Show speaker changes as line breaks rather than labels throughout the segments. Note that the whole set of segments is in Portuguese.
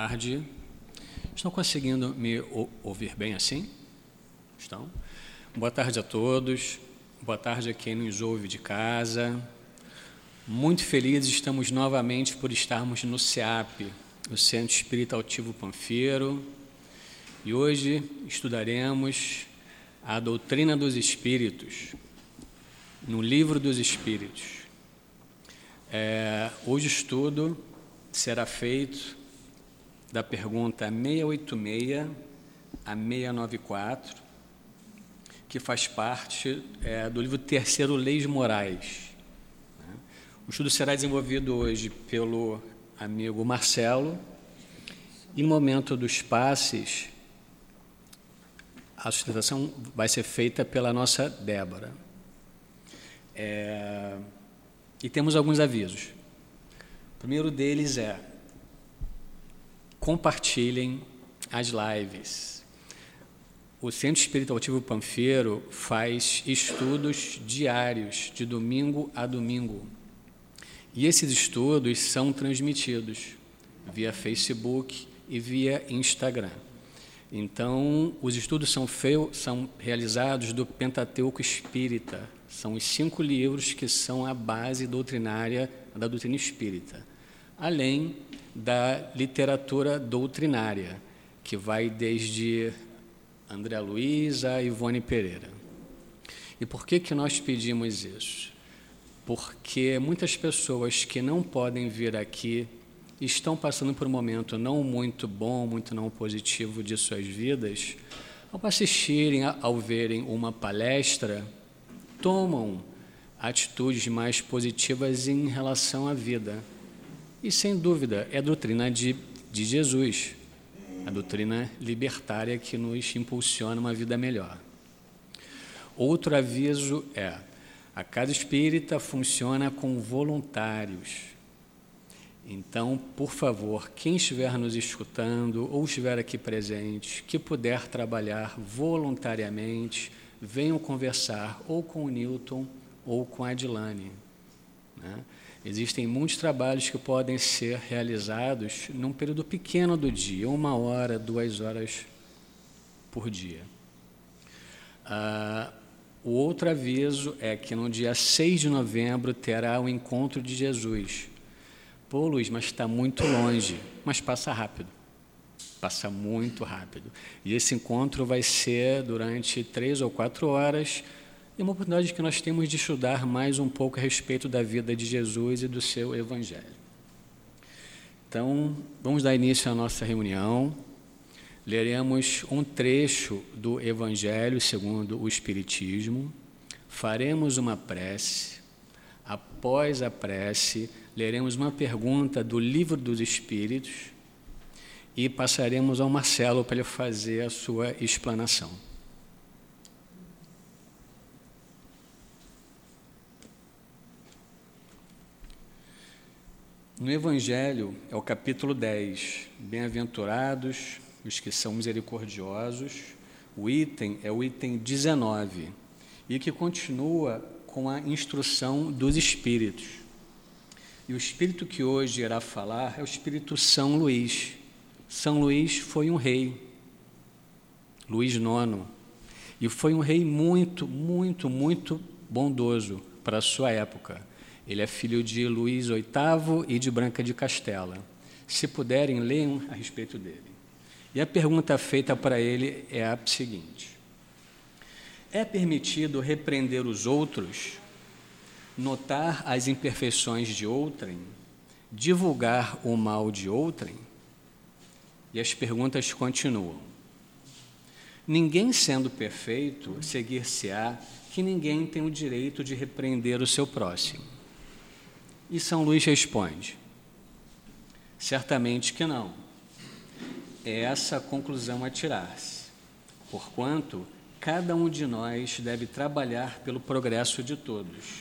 tarde. Estão conseguindo me ouvir bem assim? Estão? Boa tarde a todos. Boa tarde a quem nos ouve de casa. Muito felizes estamos novamente por estarmos no CEAP, o Centro Espírita Altivo Panfeiro. E hoje estudaremos a doutrina dos Espíritos, no Livro dos Espíritos. É, hoje o estudo será feito da pergunta 686 a 694, que faz parte é, do livro Terceiro Leis Morais. Né? O estudo será desenvolvido hoje pelo amigo Marcelo, e momento dos passes, a sustentação vai ser feita pela nossa Débora. É, e temos alguns avisos. O primeiro deles é compartilhem as lives. O Centro Espirituativo Panfeiro faz estudos diários, de domingo a domingo. E esses estudos são transmitidos via Facebook e via Instagram. Então, os estudos são, feio, são realizados do Pentateuco Espírita. São os cinco livros que são a base doutrinária da doutrina espírita. Além da literatura doutrinária, que vai desde André Luiz a Ivone Pereira. E por que, que nós pedimos isso? Porque muitas pessoas que não podem vir aqui estão passando por um momento não muito bom, muito não positivo de suas vidas, ao assistirem, ao verem uma palestra, tomam atitudes mais positivas em relação à vida e, sem dúvida, é a doutrina de, de Jesus, a doutrina libertária que nos impulsiona uma vida melhor. Outro aviso é: a casa espírita funciona com voluntários. Então, por favor, quem estiver nos escutando ou estiver aqui presente, que puder trabalhar voluntariamente, venham conversar ou com o Newton ou com a Adilane. Né? Existem muitos trabalhos que podem ser realizados num período pequeno do dia, uma hora, duas horas por dia. Ah, o outro aviso é que no dia 6 de novembro terá o encontro de Jesus. Pô, Luiz, mas está muito longe, mas passa rápido. Passa muito rápido. E esse encontro vai ser durante três ou quatro horas é uma oportunidade que nós temos de estudar mais um pouco a respeito da vida de Jesus e do seu Evangelho. Então, vamos dar início à nossa reunião. Leremos um trecho do Evangelho segundo o Espiritismo, faremos uma prece. Após a prece, leremos uma pergunta do Livro dos Espíritos e passaremos ao Marcelo para ele fazer a sua explanação. No Evangelho, é o capítulo 10, Bem-aventurados os que são misericordiosos. O item é o item 19, e que continua com a instrução dos Espíritos. E o Espírito que hoje irá falar é o Espírito São Luís. São Luís foi um rei, Luís IX, e foi um rei muito, muito, muito bondoso para a sua época ele é filho de Luís VIII e de Branca de Castela. Se puderem, leiam a respeito dele. E a pergunta feita para ele é a seguinte: É permitido repreender os outros, notar as imperfeições de outrem, divulgar o mal de outrem? E as perguntas continuam. Ninguém sendo perfeito, seguir-se-á que ninguém tem o direito de repreender o seu próximo. E São Luís responde: certamente que não. É essa a conclusão a tirar-se, porquanto cada um de nós deve trabalhar pelo progresso de todos,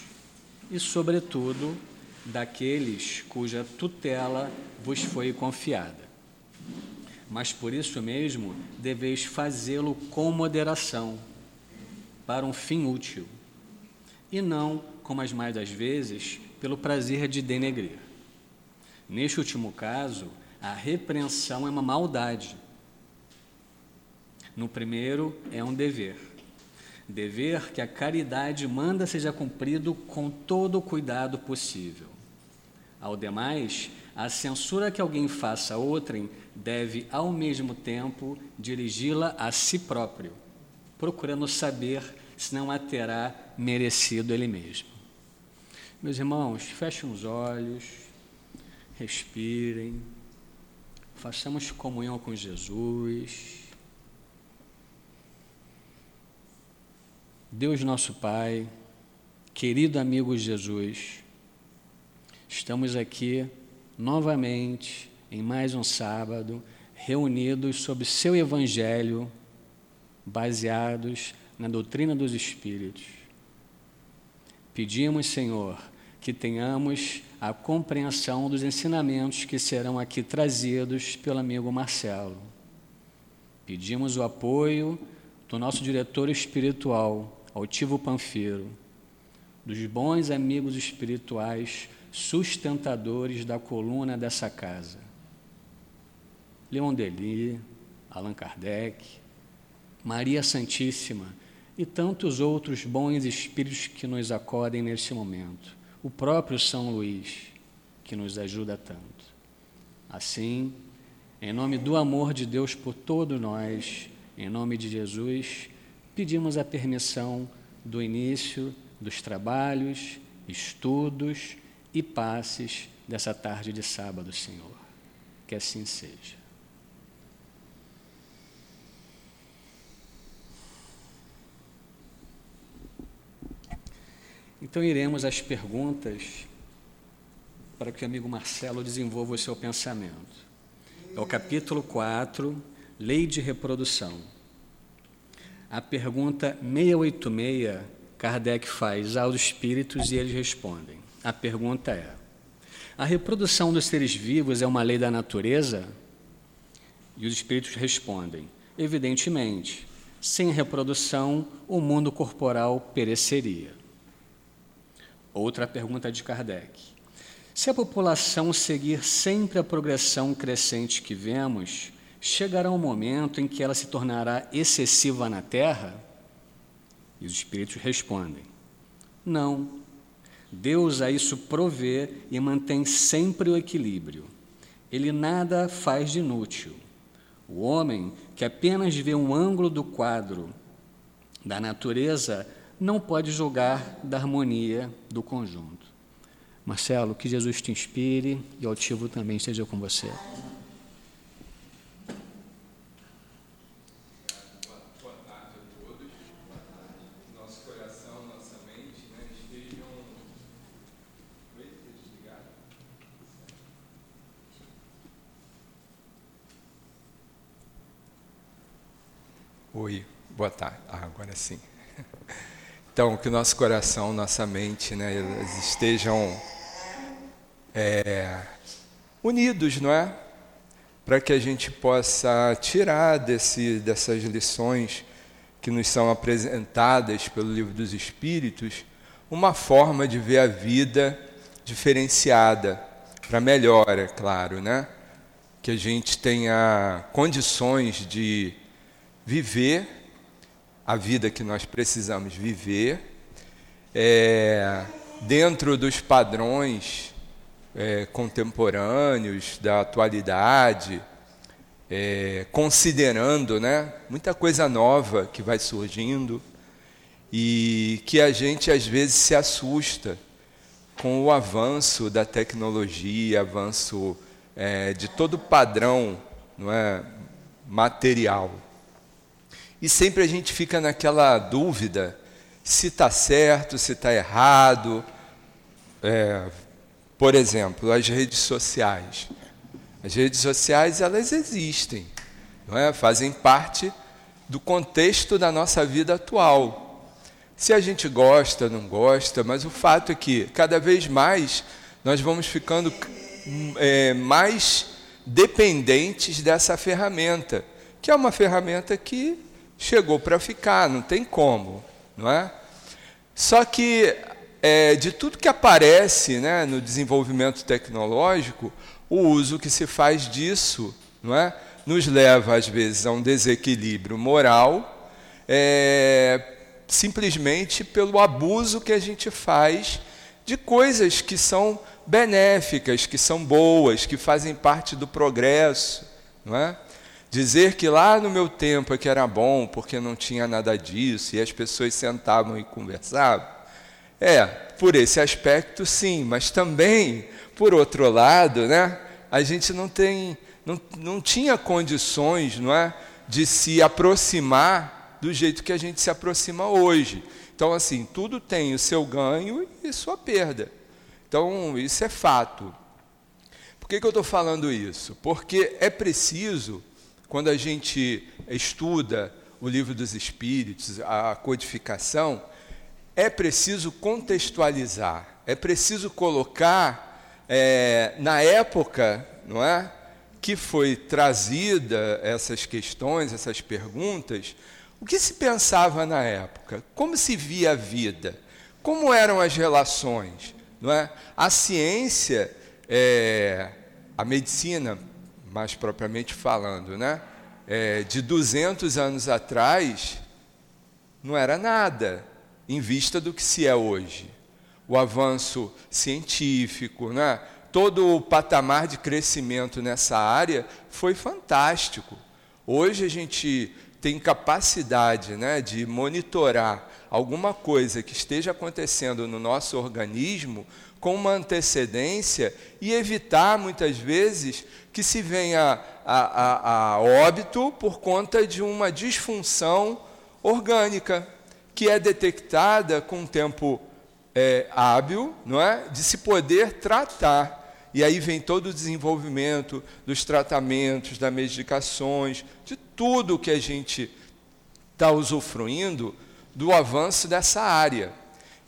e, sobretudo, daqueles cuja tutela vos foi confiada. Mas por isso mesmo deveis fazê-lo com moderação, para um fim útil, e não, como as mais das vezes, pelo prazer de denegrir. Neste último caso, A repreensão é uma maldade. No primeiro, é um dever. Dever que a caridade manda seja cumprido com todo o cuidado possível. Ao demais, a censura que alguém faça a outrem deve, ao mesmo tempo, dirigi-la a si próprio, procurando saber se não a terá merecido ele mesmo. Meus irmãos, fechem os olhos, respirem, façamos comunhão com Jesus. Deus nosso Pai, querido amigo Jesus, estamos aqui novamente em mais um sábado, reunidos sob seu Evangelho, baseados na doutrina dos Espíritos. Pedimos, Senhor, que tenhamos a compreensão dos ensinamentos que serão aqui trazidos pelo amigo Marcelo. Pedimos o apoio do nosso diretor espiritual, altivo Panfiro, dos bons amigos espirituais sustentadores da coluna dessa casa. Leon Delis, Allan Kardec, Maria Santíssima e tantos outros bons espíritos que nos acodem neste momento. O próprio São Luís, que nos ajuda tanto. Assim, em nome do amor de Deus por todos nós, em nome de Jesus, pedimos a permissão do início dos trabalhos, estudos e passes dessa tarde de sábado, Senhor. Que assim seja. Então iremos às perguntas para que o amigo Marcelo desenvolva o seu pensamento. É o capítulo 4, Lei de Reprodução. A pergunta 686, Kardec faz aos espíritos e eles respondem. A pergunta é: a reprodução dos seres vivos é uma lei da natureza? E os espíritos respondem: evidentemente, sem reprodução, o mundo corporal pereceria. Outra pergunta de Kardec: se a população seguir sempre a progressão crescente que vemos, chegará um momento em que ela se tornará excessiva na terra? E os espíritos respondem: Não. Deus a isso provê e mantém sempre o equilíbrio. Ele nada faz de inútil. O homem que apenas vê um ângulo do quadro da natureza não pode julgar da harmonia do conjunto. Marcelo, que Jesus te inspire e o altivo também esteja com você.
Oi, boa tarde. Ah, agora sim. Então, que o nosso coração, nossa mente, né, estejam é, unidos, não é? Para que a gente possa tirar desse, dessas lições que nos são apresentadas pelo Livro dos Espíritos, uma forma de ver a vida diferenciada, para melhor, é claro, né? Que a gente tenha condições de viver a vida que nós precisamos viver, é, dentro dos padrões é, contemporâneos da atualidade, é, considerando né, muita coisa nova que vai surgindo e que a gente às vezes se assusta com o avanço da tecnologia, avanço é, de todo o padrão não é, material. E sempre a gente fica naquela dúvida se está certo, se está errado. É, por exemplo, as redes sociais. As redes sociais elas existem, não é? Fazem parte do contexto da nossa vida atual. Se a gente gosta, não gosta, mas o fato é que cada vez mais nós vamos ficando é, mais dependentes dessa ferramenta, que é uma ferramenta que chegou para ficar, não tem como, não é? Só que é, de tudo que aparece né, no desenvolvimento tecnológico, o uso que se faz disso, não é? Nos leva às vezes a um desequilíbrio moral, é, simplesmente pelo abuso que a gente faz de coisas que são benéficas, que são boas, que fazem parte do progresso, não é? Dizer que lá no meu tempo é que era bom, porque não tinha nada disso, e as pessoas sentavam e conversavam. É, por esse aspecto sim, mas também, por outro lado, né, a gente não tem, não, não tinha condições, não é, de se aproximar do jeito que a gente se aproxima hoje. Então, assim, tudo tem o seu ganho e sua perda. Então, isso é fato. Por que, que eu estou falando isso? Porque é preciso quando a gente estuda o livro dos Espíritos, a codificação, é preciso contextualizar, é preciso colocar é, na época, não é, que foi trazida essas questões, essas perguntas, o que se pensava na época? Como se via a vida? Como eram as relações? Não é? A ciência, é, a medicina, mais propriamente falando, né? É, de 200 anos atrás, não era nada em vista do que se é hoje. O avanço científico, né? todo o patamar de crescimento nessa área foi fantástico. Hoje a gente tem capacidade né, de monitorar alguma coisa que esteja acontecendo no nosso organismo com uma antecedência e evitar, muitas vezes, que se venha a, a, a óbito por conta de uma disfunção orgânica, que é detectada com um tempo é, hábil, não é? de se poder tratar. E aí vem todo o desenvolvimento dos tratamentos, das medicações, de tudo que a gente está usufruindo do avanço dessa área.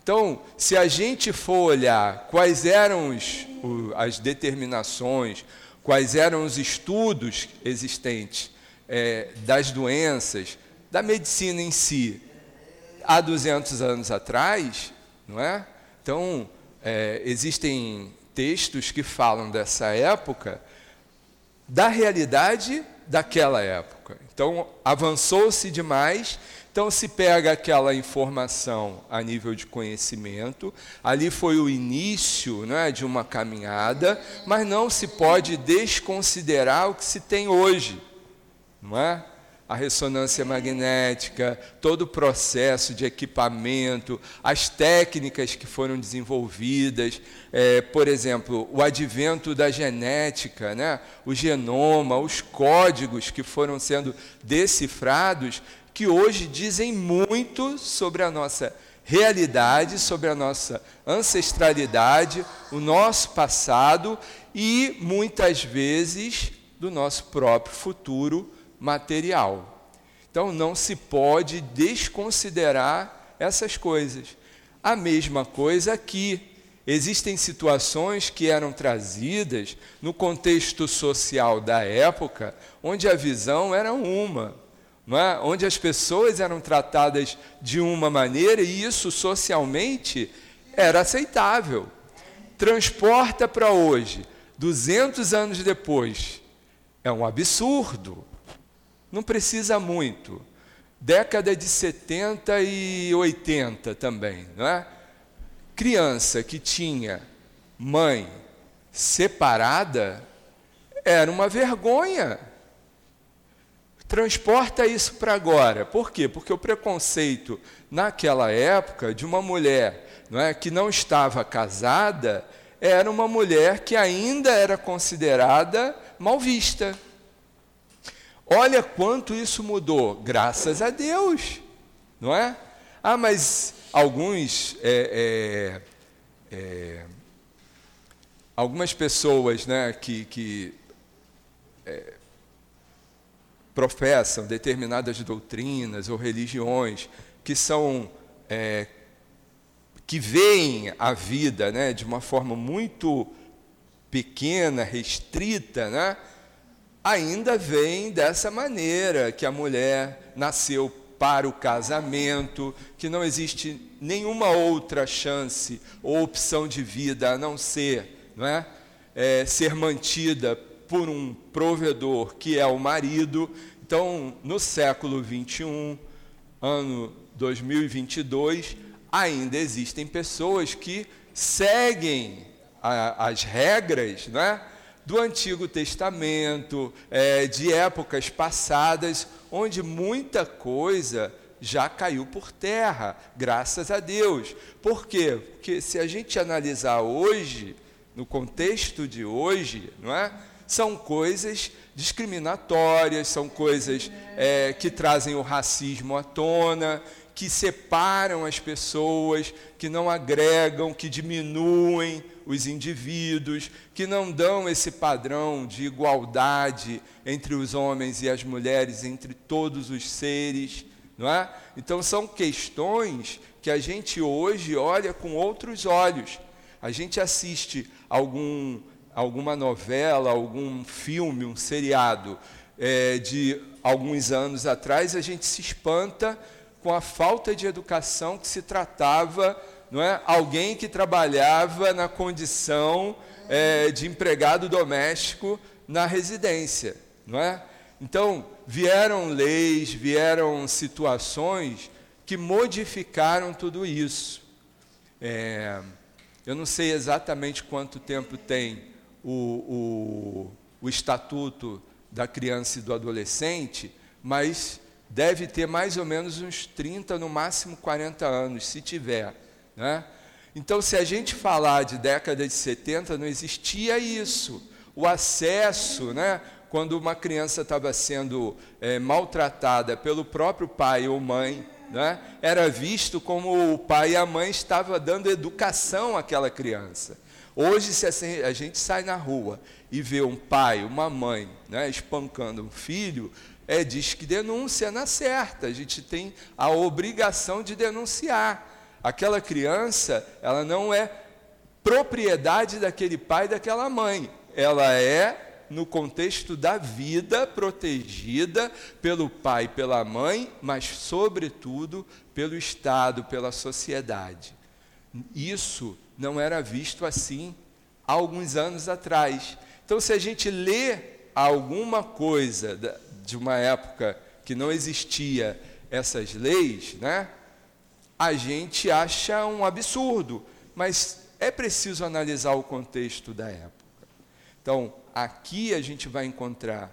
Então, se a gente for olhar quais eram os, as determinações, quais eram os estudos existentes é, das doenças, da medicina em si, há 200 anos atrás, não é? Então, é, existem textos que falam dessa época, da realidade daquela época. Então, avançou-se demais então se pega aquela informação a nível de conhecimento, ali foi o início né, de uma caminhada, mas não se pode desconsiderar o que se tem hoje, não é? A ressonância magnética, todo o processo de equipamento, as técnicas que foram desenvolvidas, é, por exemplo, o advento da genética, né? o genoma, os códigos que foram sendo decifrados, que hoje dizem muito sobre a nossa realidade, sobre a nossa ancestralidade, o nosso passado e muitas vezes do nosso próprio futuro material. Então não se pode desconsiderar essas coisas. A mesma coisa aqui. Existem situações que eram trazidas no contexto social da época, onde a visão era uma é? onde as pessoas eram tratadas de uma maneira e isso socialmente era aceitável. Transporta para hoje, 200 anos depois, é um absurdo. Não precisa muito. Década de 70 e 80 também, não é? Criança que tinha mãe separada era uma vergonha Transporta isso para agora. Por quê? Porque o preconceito naquela época de uma mulher não é, que não estava casada era uma mulher que ainda era considerada mal vista. Olha quanto isso mudou, graças a Deus, não é? Ah, mas alguns, é, é, é, algumas pessoas, né, que, que é, professam determinadas doutrinas ou religiões que são é, que veem a vida né, de uma forma muito pequena, restrita, né, ainda veem dessa maneira que a mulher nasceu para o casamento, que não existe nenhuma outra chance ou opção de vida a não ser, não é? é, ser mantida por um provedor que é o marido. Então, no século 21, ano 2022, ainda existem pessoas que seguem a, as regras né, do Antigo Testamento, é, de épocas passadas, onde muita coisa já caiu por terra, graças a Deus. Por quê? Porque se a gente analisar hoje, no contexto de hoje, não é? São coisas discriminatórias, são coisas é, que trazem o racismo à tona, que separam as pessoas, que não agregam, que diminuem os indivíduos, que não dão esse padrão de igualdade entre os homens e as mulheres, entre todos os seres, não é? Então são questões que a gente hoje olha com outros olhos. A gente assiste algum, alguma novela, algum filme, um seriado é, de alguns anos atrás, a gente se espanta com a falta de educação que se tratava, não é? Alguém que trabalhava na condição é, de empregado doméstico na residência, não é? Então vieram leis, vieram situações que modificaram tudo isso. É, eu não sei exatamente quanto tempo tem o, o, o estatuto da criança e do adolescente, mas deve ter mais ou menos uns 30, no máximo 40 anos, se tiver. Né? Então, se a gente falar de década de 70, não existia isso. O acesso, né, quando uma criança estava sendo é, maltratada pelo próprio pai ou mãe, né, era visto como o pai e a mãe estavam dando educação àquela criança. Hoje, se a gente sai na rua e vê um pai, uma mãe né, espancando um filho, é, diz que denúncia na certa, a gente tem a obrigação de denunciar. Aquela criança, ela não é propriedade daquele pai daquela mãe, ela é no contexto da vida protegida pelo pai pela mãe, mas, sobretudo, pelo Estado, pela sociedade. Isso não era visto assim há alguns anos atrás. Então, se a gente lê alguma coisa de uma época que não existia essas leis, né, a gente acha um absurdo, mas é preciso analisar o contexto da época. Então, aqui a gente vai encontrar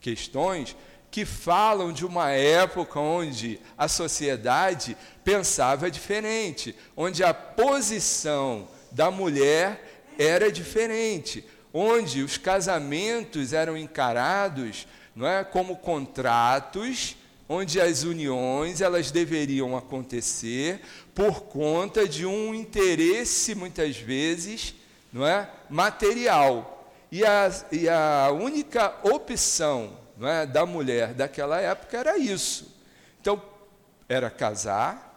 questões que falam de uma época onde a sociedade pensava diferente, onde a posição da mulher era diferente, onde os casamentos eram encarados não é, como contratos onde as uniões elas deveriam acontecer por conta de um interesse muitas vezes não é material. E a, e a única opção é, da mulher daquela época era isso então era casar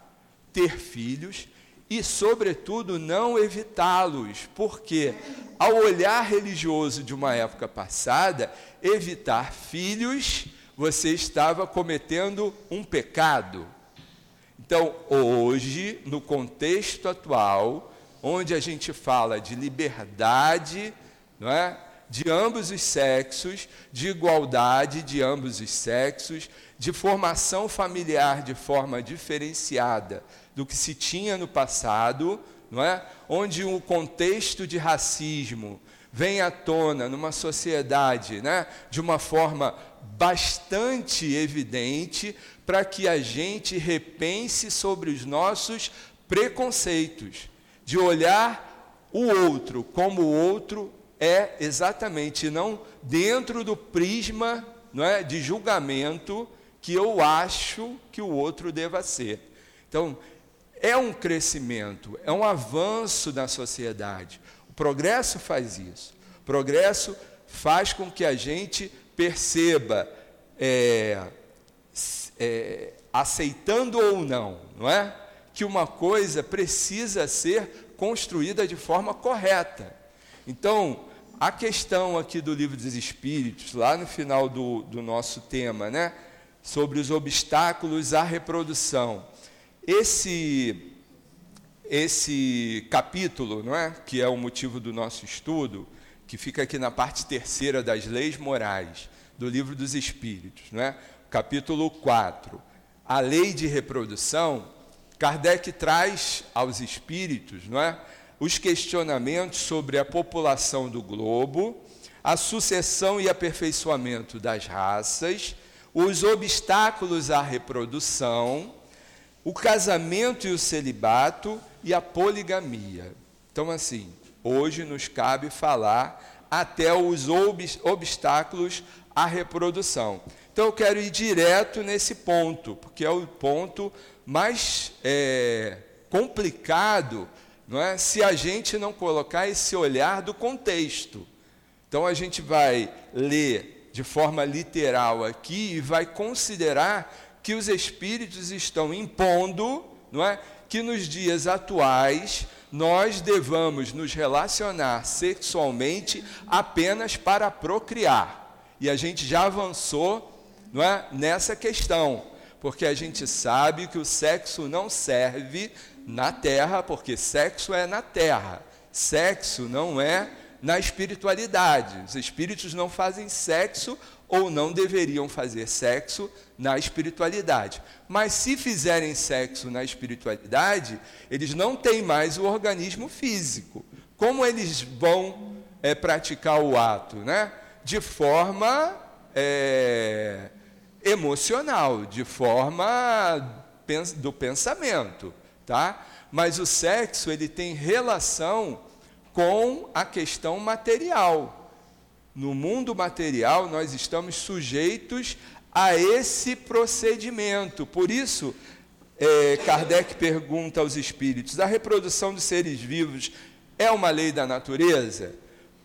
ter filhos e, sobretudo, não evitá-los, porque, ao olhar religioso de uma época passada, evitar filhos, você estava cometendo um pecado. Então, hoje, no contexto atual, onde a gente fala de liberdade, não é? De ambos os sexos, de igualdade de ambos os sexos, de formação familiar de forma diferenciada do que se tinha no passado, não é? Onde o contexto de racismo vem à tona numa sociedade, né, de uma forma bastante evidente, para que a gente repense sobre os nossos preconceitos, de olhar o outro como o outro é exatamente não dentro do prisma, não é, de julgamento que eu acho que o outro deva ser. Então, é um crescimento, é um avanço na sociedade. O progresso faz isso. O progresso faz com que a gente perceba, é, é, aceitando ou não, não é? Que uma coisa precisa ser construída de forma correta. Então, a questão aqui do livro dos Espíritos, lá no final do, do nosso tema, né? sobre os obstáculos à reprodução. Esse, esse capítulo, não é? que é o motivo do nosso estudo, que fica aqui na parte terceira das leis morais do livro dos Espíritos, não é? capítulo 4, a lei de reprodução, Kardec traz aos espíritos não é? Os questionamentos sobre a população do globo, a sucessão e aperfeiçoamento das raças, os obstáculos à reprodução, o casamento e o celibato e a poligamia. Então, assim, hoje nos cabe falar até os obstáculos à reprodução. Então, eu quero ir direto nesse ponto, porque é o ponto mais é, complicado, não é? Se a gente não colocar esse olhar do contexto. Então, a gente vai ler de forma literal aqui e vai considerar que os espíritos estão impondo, não é? Que nos dias atuais nós devamos nos relacionar sexualmente apenas para procriar. E a gente já avançou não é, nessa questão, porque a gente sabe que o sexo não serve na terra, porque sexo é na terra, sexo não é na espiritualidade. Os espíritos não fazem sexo ou não deveriam fazer sexo na espiritualidade. Mas se fizerem sexo na espiritualidade, eles não têm mais o organismo físico. Como eles vão é, praticar o ato? Né? De forma é, emocional, de forma do pensamento. Tá? Mas o sexo ele tem relação com a questão material. No mundo material, nós estamos sujeitos a esse procedimento. Por isso, é, Kardec pergunta aos espíritos: a reprodução dos seres vivos é uma lei da natureza?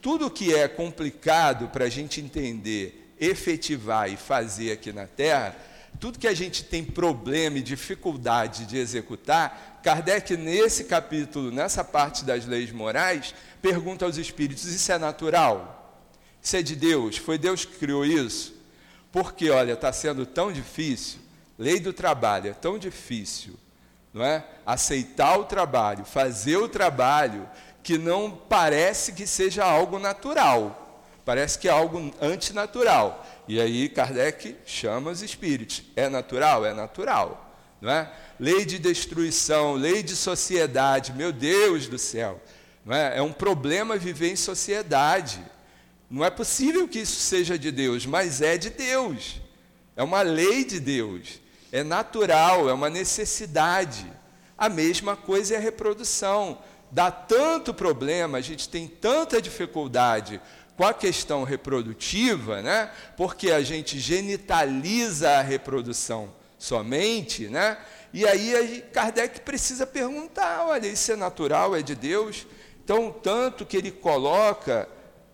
Tudo que é complicado para a gente entender, efetivar e fazer aqui na Terra, tudo que a gente tem problema e dificuldade de executar, Kardec, nesse capítulo, nessa parte das leis morais, pergunta aos espíritos: isso é natural? Isso é de Deus? Foi Deus que criou isso? Porque, olha, está sendo tão difícil, lei do trabalho é tão difícil, não é? Aceitar o trabalho, fazer o trabalho, que não parece que seja algo natural, parece que é algo antinatural. E aí Kardec chama os espíritos. É natural? É natural. Não é? Lei de destruição, lei de sociedade, meu Deus do céu. Não é? é um problema viver em sociedade. Não é possível que isso seja de Deus, mas é de Deus. É uma lei de Deus. É natural, é uma necessidade. A mesma coisa é a reprodução. Dá tanto problema, a gente tem tanta dificuldade com a questão reprodutiva, né? Porque a gente genitaliza a reprodução somente, né? E aí Kardec precisa perguntar, olha, isso é natural, é de Deus? Então, tanto que ele coloca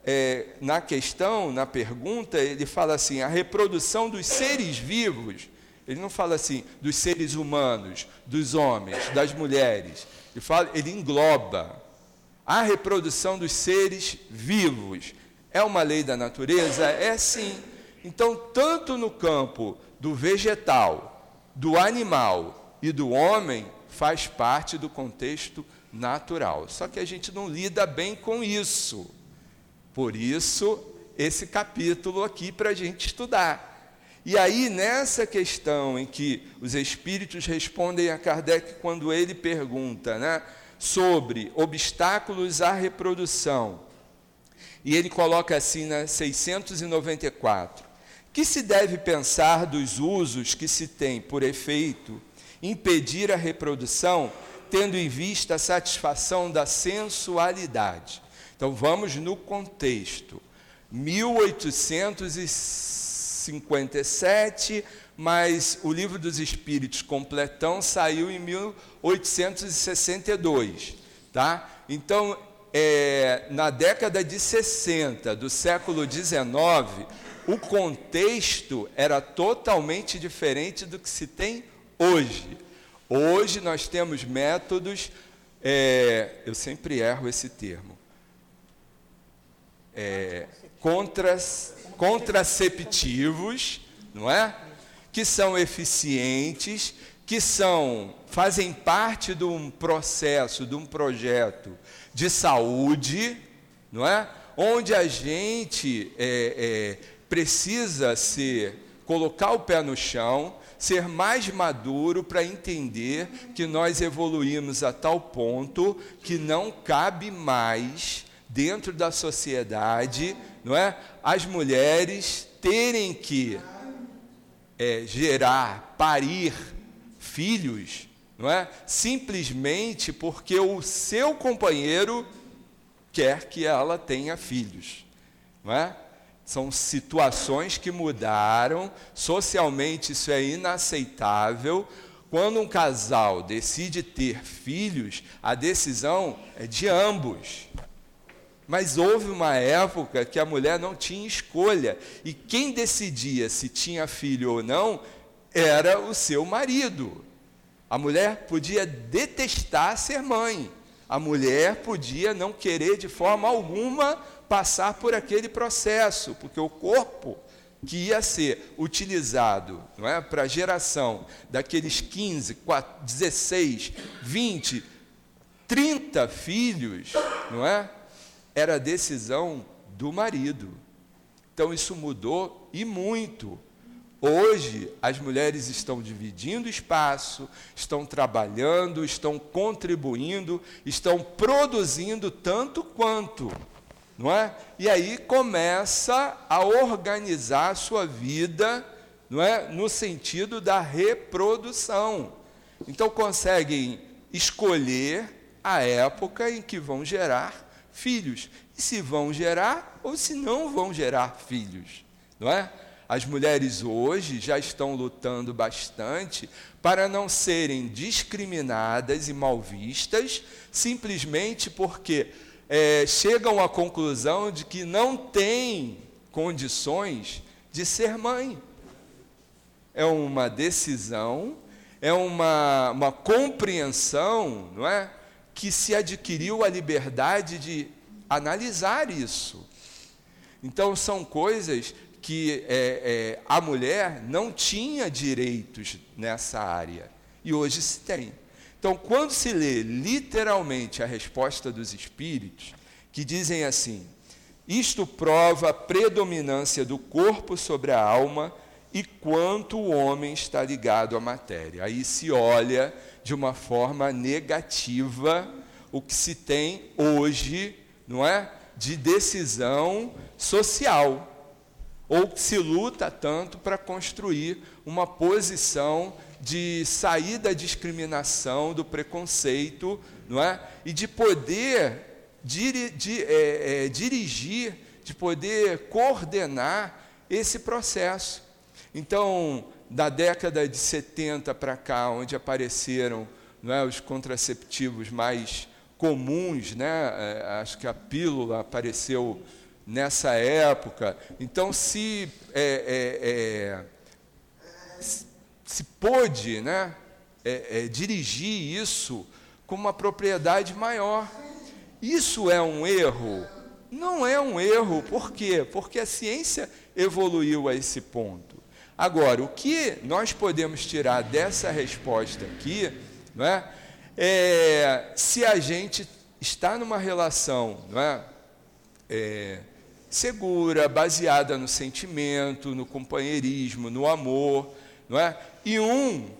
é, na questão, na pergunta, ele fala assim: a reprodução dos seres vivos, ele não fala assim dos seres humanos, dos homens, das mulheres, ele, fala, ele engloba a reprodução dos seres vivos. É uma lei da natureza? É sim. Então, tanto no campo do vegetal, do animal e do homem, faz parte do contexto natural. Só que a gente não lida bem com isso. Por isso, esse capítulo aqui para a gente estudar. E aí, nessa questão em que os espíritos respondem a Kardec quando ele pergunta né, sobre obstáculos à reprodução, e ele coloca assim na 694: que se deve pensar dos usos que se tem por efeito impedir a reprodução, tendo em vista a satisfação da sensualidade? Então vamos no contexto. 1857, mas o Livro dos Espíritos completão saiu em 1862, tá? Então, é, na década de 60 do século 19, o contexto era totalmente diferente do que se tem hoje. Hoje nós temos métodos, é, eu sempre erro esse termo, é, contraceptivos, não é? Que são eficientes, que são fazem parte de um processo, de um projeto de saúde, não é? Onde a gente é, é, precisa ser, colocar o pé no chão, ser mais maduro para entender que nós evoluímos a tal ponto que não cabe mais dentro da sociedade, não é? As mulheres terem que é, gerar, parir filhos, não é? Simplesmente porque o seu companheiro quer que ela tenha filhos, não é? São situações que mudaram, socialmente isso é inaceitável. Quando um casal decide ter filhos, a decisão é de ambos. Mas houve uma época que a mulher não tinha escolha, e quem decidia se tinha filho ou não era o seu marido. A mulher podia detestar ser mãe, a mulher podia não querer de forma alguma passar por aquele processo, porque o corpo que ia ser utilizado não é, para a geração daqueles 15, 4, 16, 20, 30 filhos, não é? era decisão do marido. Então isso mudou e muito. Hoje as mulheres estão dividindo espaço, estão trabalhando, estão contribuindo, estão produzindo tanto quanto, não é? E aí começa a organizar a sua vida, não é? No sentido da reprodução. Então conseguem escolher a época em que vão gerar filhos. E se vão gerar ou se não vão gerar filhos, não é? As mulheres hoje já estão lutando bastante para não serem discriminadas e mal vistas, simplesmente porque é, chegam à conclusão de que não têm condições de ser mãe. É uma decisão, é uma, uma compreensão, não é? que se adquiriu a liberdade de analisar isso. Então, são coisas que é, é, a mulher não tinha direitos nessa área, e hoje se tem. Então, quando se lê literalmente a resposta dos espíritos, que dizem assim: isto prova a predominância do corpo sobre a alma e quanto o homem está ligado à matéria. Aí se olha de uma forma negativa o que se tem hoje, não é? De decisão social. Ou se luta tanto para construir uma posição de sair da discriminação, do preconceito, não é? E de poder diri, de, é, é, dirigir, de poder coordenar esse processo. Então, da década de 70 para cá, onde apareceram é, os contraceptivos mais comuns, né? É, acho que a pílula apareceu nessa época. Então, se, é, é, é se pôde né, é, dirigir isso com uma propriedade maior. Isso é um erro? Não é um erro, por quê? Porque a ciência evoluiu a esse ponto. Agora, o que nós podemos tirar dessa resposta aqui, não é? é se a gente está numa relação, não é? é segura, baseada no sentimento, no companheirismo, no amor, não é? E um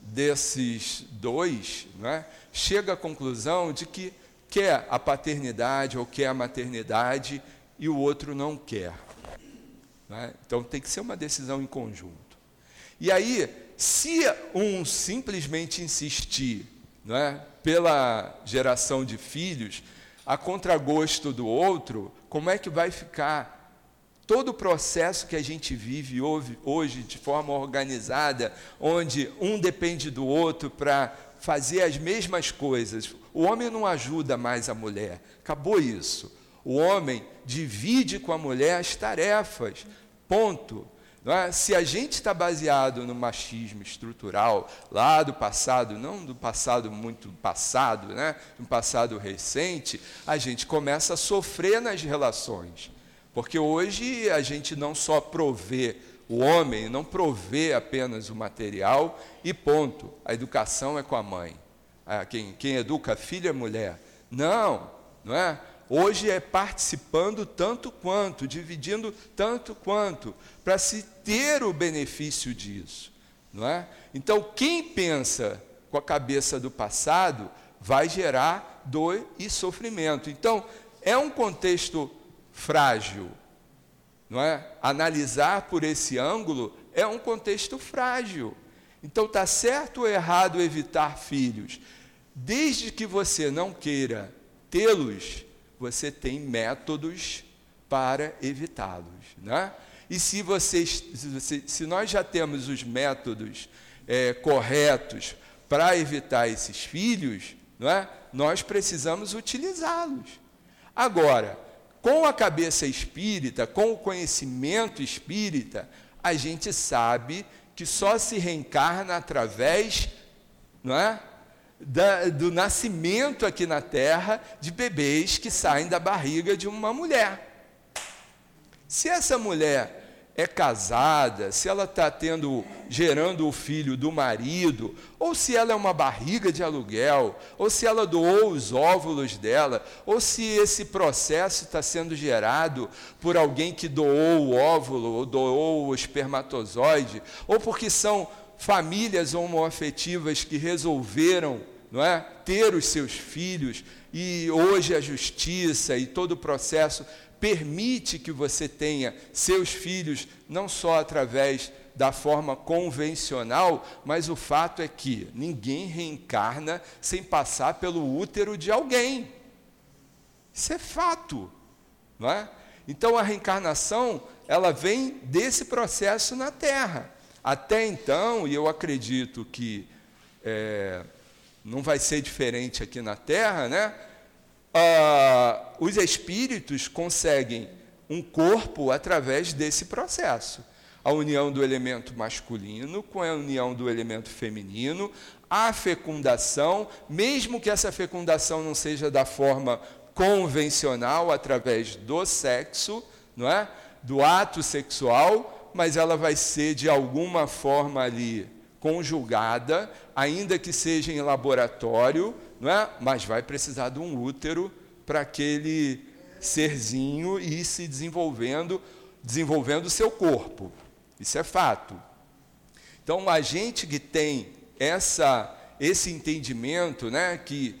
desses dois, não é? Chega à conclusão de que quer a paternidade ou quer a maternidade e o outro não quer. Né? Então tem que ser uma decisão em conjunto. E aí, se um simplesmente insistir né, pela geração de filhos, a contragosto do outro, como é que vai ficar todo o processo que a gente vive hoje de forma organizada, onde um depende do outro para fazer as mesmas coisas. O homem não ajuda mais a mulher, acabou isso. O homem divide com a mulher as tarefas. Ponto. É? Se a gente está baseado no machismo estrutural lá do passado, não do passado muito passado, né? do passado recente, a gente começa a sofrer nas relações. Porque hoje a gente não só provê o homem, não provê apenas o material e ponto. A educação é com a mãe. Ah, quem, quem educa filha é mulher. Não, não é? Hoje é participando tanto quanto, dividindo tanto quanto, para se ter o benefício disso. Não é? Então, quem pensa com a cabeça do passado vai gerar dor e sofrimento. Então, é um contexto frágil. Não é? Analisar por esse ângulo é um contexto frágil. Então, está certo ou errado evitar filhos? Desde que você não queira tê-los, você tem métodos para evitá-los. Né? E se, vocês, se, nós já temos os métodos é, corretos para evitar esses filhos, não é? nós precisamos utilizá-los. Agora, com a cabeça espírita, com o conhecimento espírita, a gente sabe que só se reencarna através não é? Da, do nascimento aqui na Terra de bebês que saem da barriga de uma mulher. Se essa mulher é casada, se ela está tendo, gerando o filho do marido, ou se ela é uma barriga de aluguel, ou se ela doou os óvulos dela, ou se esse processo está sendo gerado por alguém que doou o óvulo, ou doou o espermatozoide, ou porque são famílias homoafetivas que resolveram não é, ter os seus filhos, e hoje a justiça e todo o processo permite que você tenha seus filhos não só através da forma convencional, mas o fato é que ninguém reencarna sem passar pelo útero de alguém. Isso é fato, não é? Então a reencarnação, ela vem desse processo na Terra. Até então, e eu acredito que é, não vai ser diferente aqui na Terra, né? ah, os espíritos conseguem um corpo através desse processo. A união do elemento masculino com a união do elemento feminino, a fecundação, mesmo que essa fecundação não seja da forma convencional, através do sexo, não é? do ato sexual, mas ela vai ser de alguma forma ali conjugada, ainda que seja em laboratório, não é? mas vai precisar de um útero para aquele serzinho ir se desenvolvendo, desenvolvendo o seu corpo. Isso é fato. Então, a gente que tem essa, esse entendimento, né, que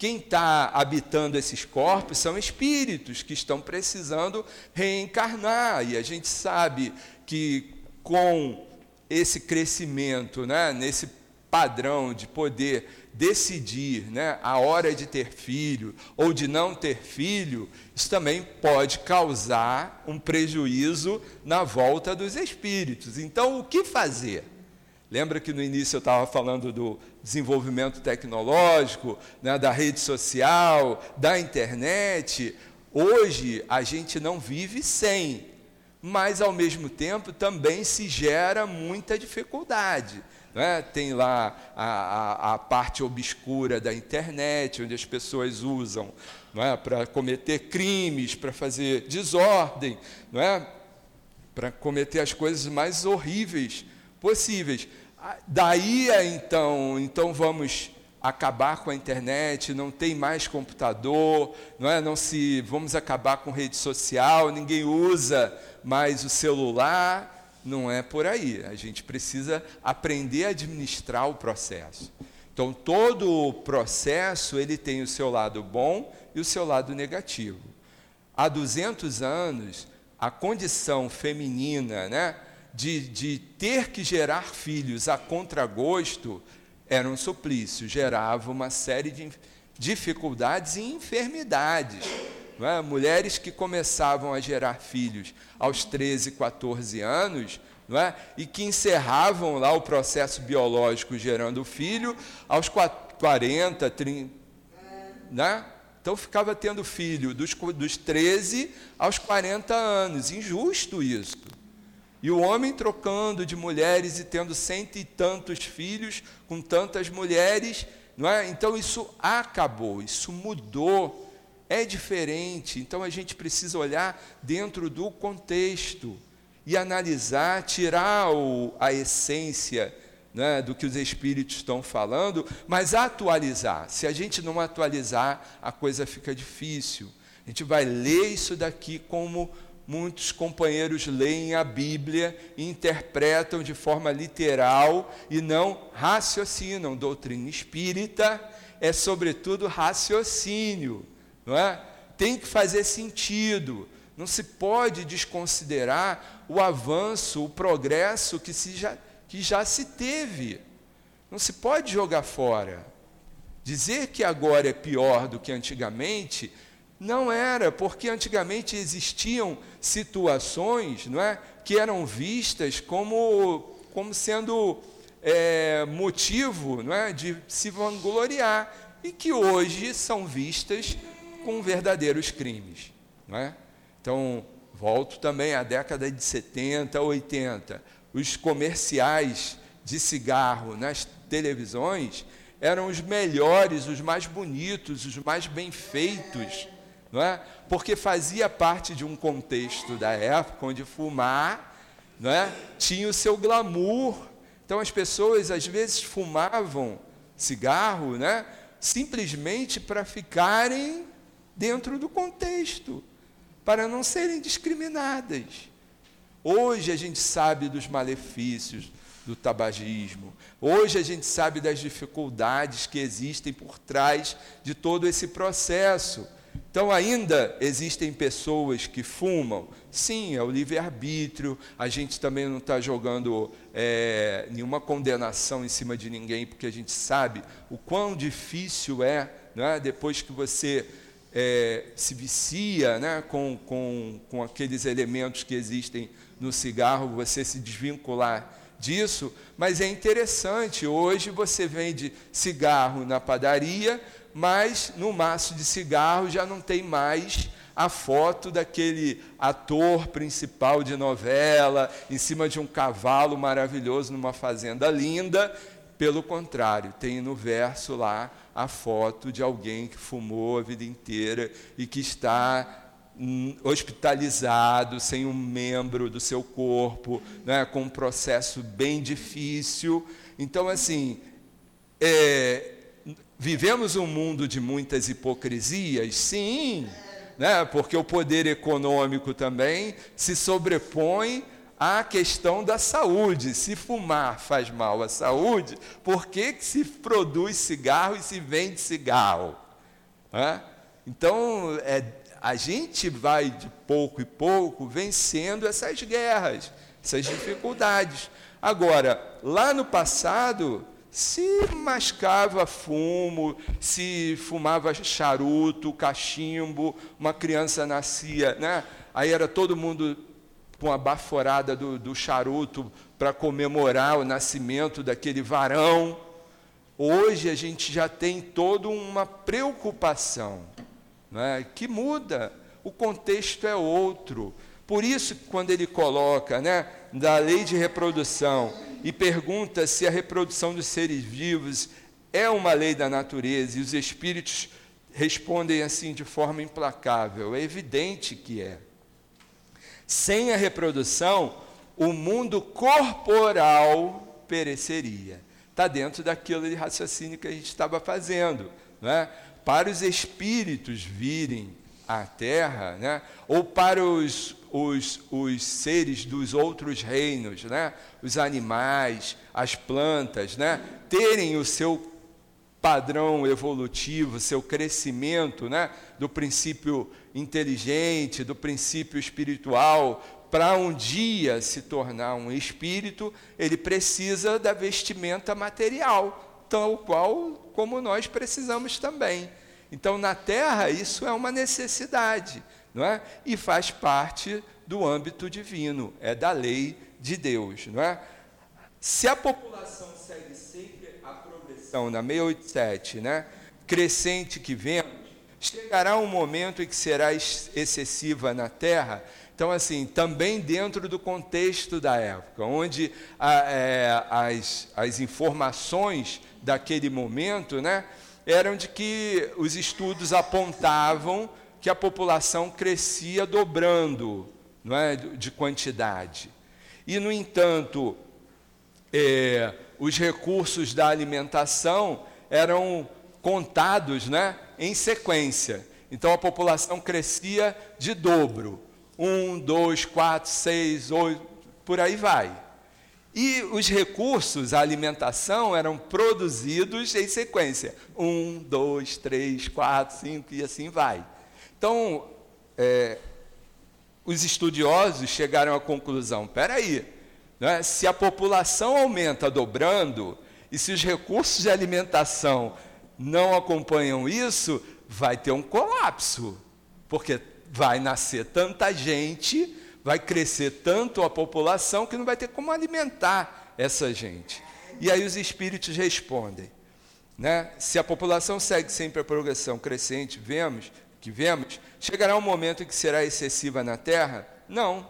quem está habitando esses corpos são espíritos que estão precisando reencarnar. E a gente sabe que com esse crescimento, né, nesse padrão de poder decidir né, a hora de ter filho ou de não ter filho, isso também pode causar um prejuízo na volta dos espíritos. Então, o que fazer? Lembra que no início eu estava falando do desenvolvimento tecnológico, né, da rede social, da internet? Hoje a gente não vive sem, mas ao mesmo tempo também se gera muita dificuldade. Né? Tem lá a, a, a, parte obscura da internet, onde as pessoas usam é? para cometer crimes, para fazer desordem, é? para cometer as coisas mais horríveis possíveis. Daí então, então vamos acabar com a internet, não tem mais computador, não é? Não se vamos acabar com rede social, ninguém usa mais o celular não é por aí. A gente precisa aprender a administrar o processo. Então, todo o processo ele tem o seu lado bom e o seu lado negativo. Há 200 anos, a condição feminina né, de, de ter que gerar filhos a contragosto era um suplício, gerava uma série de dificuldades e enfermidades. É? Mulheres que começavam a gerar filhos aos 13, 14 anos, é? e que encerravam lá o processo biológico gerando filho aos 40, 30. Né? Então ficava tendo filho dos, dos 13 aos 40 anos. Injusto isso. E o homem trocando de mulheres e tendo cento e tantos filhos com tantas mulheres. Não é? Então isso acabou, isso mudou é diferente. Então a gente precisa olhar dentro do contexto e analisar, tirar o, a essência né, do que os espíritos estão falando, mas atualizar. Se a gente não atualizar, a coisa fica difícil. A gente vai ler isso daqui como muitos companheiros leem a Bíblia e interpretam de forma literal e não raciocinam. Doutrina espírita é, sobretudo, raciocínio, não é? Tem que fazer sentido. Não se pode desconsiderar o avanço, o progresso que, se já, que já se teve. Não se pode jogar fora. Dizer que agora é pior do que antigamente não era, porque antigamente existiam situações não é, que eram vistas como, como sendo é, motivo não é, de se vangloriar e que hoje são vistas com verdadeiros crimes. Não é? Então, volto também à década de 70, 80. Os comerciais de cigarro nas televisões eram os melhores, os mais bonitos, os mais bem feitos não é? Porque fazia parte de um contexto da época onde fumar, não é? Tinha o seu glamour. Então as pessoas às vezes fumavam cigarro, né? Simplesmente para ficarem dentro do contexto, para não serem discriminadas. Hoje a gente sabe dos malefícios do tabagismo. Hoje a gente sabe das dificuldades que existem por trás de todo esse processo. Então, ainda existem pessoas que fumam? Sim, é o livre-arbítrio. A gente também não está jogando é, nenhuma condenação em cima de ninguém, porque a gente sabe o quão difícil é, né, depois que você é, se vicia né, com, com, com aqueles elementos que existem no cigarro, você se desvincular disso. Mas é interessante, hoje você vende cigarro na padaria mas no maço de cigarro já não tem mais a foto daquele ator principal de novela em cima de um cavalo maravilhoso numa fazenda linda. Pelo contrário, tem no verso lá a foto de alguém que fumou a vida inteira e que está hum, hospitalizado, sem um membro do seu corpo, né, com um processo bem difícil. Então, assim, é, Vivemos um mundo de muitas hipocrisias? Sim, né? porque o poder econômico também se sobrepõe à questão da saúde. Se fumar faz mal à saúde, por que, que se produz cigarro e se vende cigarro? Né? Então, é, a gente vai de pouco e pouco vencendo essas guerras, essas dificuldades. Agora, lá no passado, se mascava fumo, se fumava charuto, cachimbo, uma criança nascia, né? aí era todo mundo com a baforada do, do charuto para comemorar o nascimento daquele varão. Hoje a gente já tem toda uma preocupação né? que muda, o contexto é outro. Por isso, quando ele coloca né, da lei de reprodução e pergunta se a reprodução dos seres vivos é uma lei da natureza, e os espíritos respondem assim de forma implacável: é evidente que é. Sem a reprodução, o mundo corporal pereceria. Está dentro daquilo de raciocínio que a gente estava fazendo. Né? Para os espíritos virem à Terra, né? ou para os, os, os seres dos outros reinos, né? os animais, as plantas, né? terem o seu padrão evolutivo, seu crescimento né? do princípio inteligente, do princípio espiritual, para um dia se tornar um espírito, ele precisa da vestimenta material, tal qual como nós precisamos também. Então, na Terra, isso é uma necessidade, não é? E faz parte do âmbito divino, é da lei de Deus, não é? Se a população segue sempre a progressão na 687, né? Crescente que vemos, chegará um momento em que será excessiva na Terra. Então, assim, também dentro do contexto da época, onde a, é, as, as informações daquele momento, né? eram de que os estudos apontavam que a população crescia dobrando não é, de quantidade. E, no entanto, é, os recursos da alimentação eram contados né, em sequência. Então a população crescia de dobro. Um, dois, quatro, seis, oito, por aí vai. E os recursos, a alimentação, eram produzidos em sequência. Um, dois, três, quatro, cinco e assim vai. Então, é, os estudiosos chegaram à conclusão: peraí, né, se a população aumenta dobrando, e se os recursos de alimentação não acompanham isso, vai ter um colapso, porque vai nascer tanta gente, vai crescer tanto a população que não vai ter como alimentar essa gente. E aí os espíritos respondem, né? Se a população segue sempre a progressão crescente, vemos que vemos, chegará um momento em que será excessiva na terra? Não.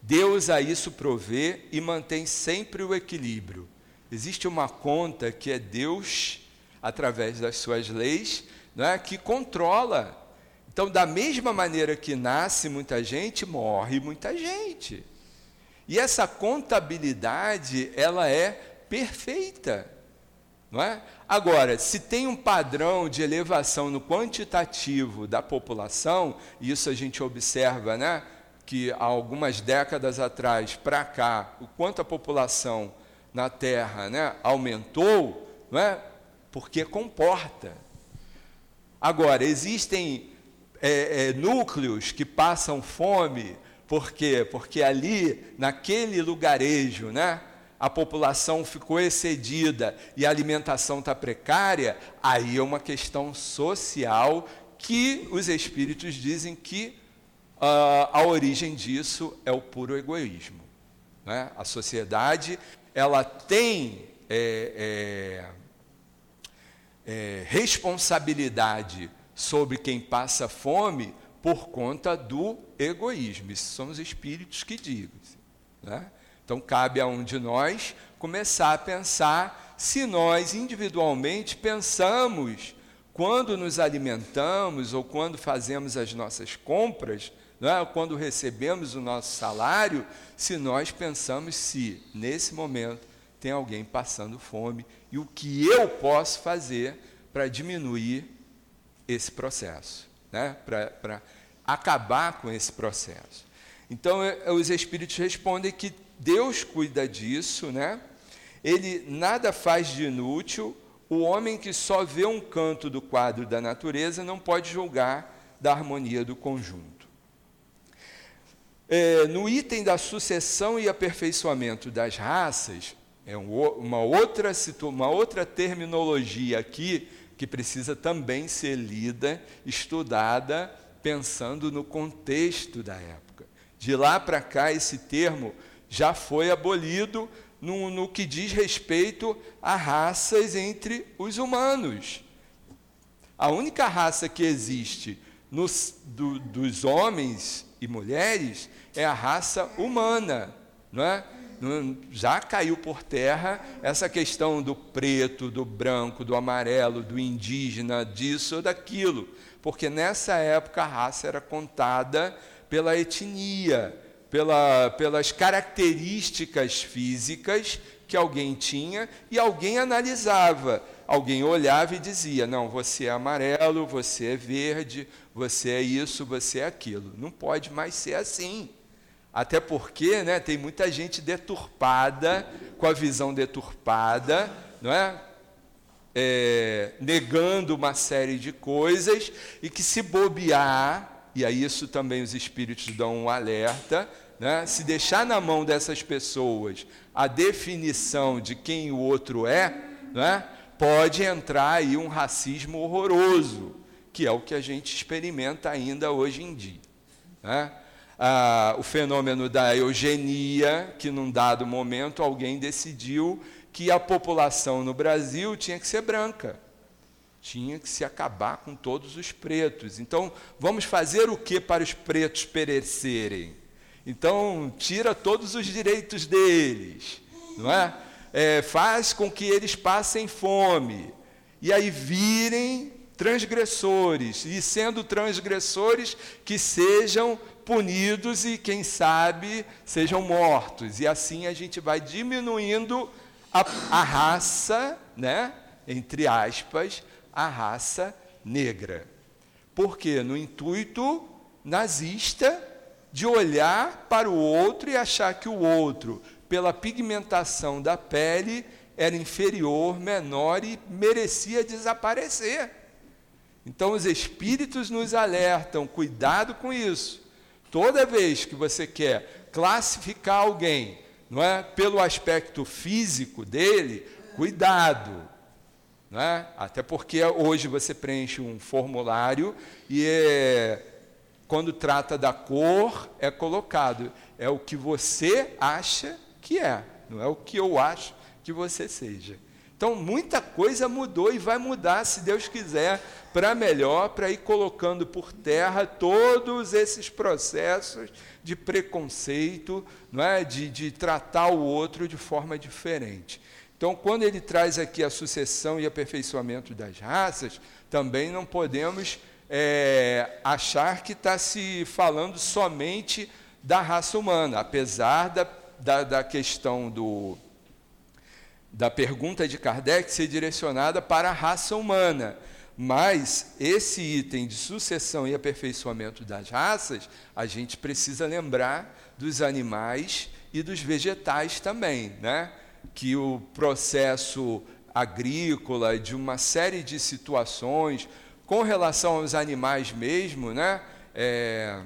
Deus a isso provê e mantém sempre o equilíbrio. Existe uma conta que é Deus, através das suas leis, não é, que controla. Então, da mesma maneira que nasce muita gente, morre muita gente. E essa contabilidade, ela é perfeita. Não é? Agora, se tem um padrão de elevação no quantitativo da população, isso a gente observa, né, que há algumas décadas atrás para cá, o quanto a população na Terra né, aumentou, não é? Porque comporta. Agora, existem é, é, núcleos que passam fome, por quê? Porque ali, naquele lugarejo, né, a população ficou excedida e a alimentação está precária, aí é uma questão social que os espíritos dizem que uh, a origem disso é o puro egoísmo. Né? A sociedade ela tem é, é, responsabilidade sobre quem passa fome por conta do egoísmo. Isso são os espíritos que dizem. Né? Então, cabe a um de nós começar a pensar se nós individualmente pensamos, quando nos alimentamos ou quando fazemos as nossas compras, é? quando recebemos o nosso salário, se nós pensamos se, nesse momento, tem alguém passando fome e o que eu posso fazer para diminuir esse processo, né? para acabar com esse processo. Então, é, os Espíritos respondem que Deus cuida disso, né? Ele nada faz de inútil. O homem que só vê um canto do quadro da natureza não pode julgar da harmonia do conjunto. É, no item da sucessão e aperfeiçoamento das raças, é uma outra, uma outra terminologia aqui que precisa também ser lida, estudada, pensando no contexto da época. De lá para cá, esse termo já foi abolido no, no que diz respeito a raças entre os humanos. A única raça que existe nos, do, dos homens e mulheres é a raça humana, não é? Já caiu por terra essa questão do preto, do branco, do amarelo, do indígena, disso ou daquilo, porque nessa época a raça era contada pela etnia, pela, pelas características físicas que alguém tinha e alguém analisava. Alguém olhava e dizia: não, você é amarelo, você é verde, você é isso, você é aquilo. Não pode mais ser assim. Até porque né, tem muita gente deturpada, com a visão deturpada, não é? é? negando uma série de coisas e que se bobear, e a isso também os espíritos dão um alerta, né? se deixar na mão dessas pessoas a definição de quem o outro é, né? pode entrar aí um racismo horroroso, que é o que a gente experimenta ainda hoje em dia. Né? Ah, o fenômeno da eugenia, que num dado momento alguém decidiu que a população no Brasil tinha que ser branca. Tinha que se acabar com todos os pretos. Então, vamos fazer o que para os pretos perecerem? Então, tira todos os direitos deles, não é? é? Faz com que eles passem fome, e aí virem transgressores, e sendo transgressores, que sejam punidos e, quem sabe, sejam mortos. E assim a gente vai diminuindo a, a raça, né? entre aspas, a raça negra. Por quê? No intuito nazista de olhar para o outro e achar que o outro, pela pigmentação da pele, era inferior, menor e merecia desaparecer. Então os espíritos nos alertam, cuidado com isso. Toda vez que você quer classificar alguém, não é, pelo aspecto físico dele, cuidado. Não é? Até porque hoje você preenche um formulário e é, quando trata da cor é colocado é o que você acha que é, não é o que eu acho que você seja. Então, muita coisa mudou e vai mudar, se Deus quiser, para melhor, para ir colocando por terra todos esses processos de preconceito, não é? de, de tratar o outro de forma diferente. Então, quando ele traz aqui a sucessão e aperfeiçoamento das raças, também não podemos é, achar que está se falando somente da raça humana, apesar da, da, da questão do, da pergunta de Kardec ser direcionada para a raça humana. Mas esse item de sucessão e aperfeiçoamento das raças, a gente precisa lembrar dos animais e dos vegetais também, né? Que o processo agrícola, de uma série de situações, com relação aos animais mesmo, né? É,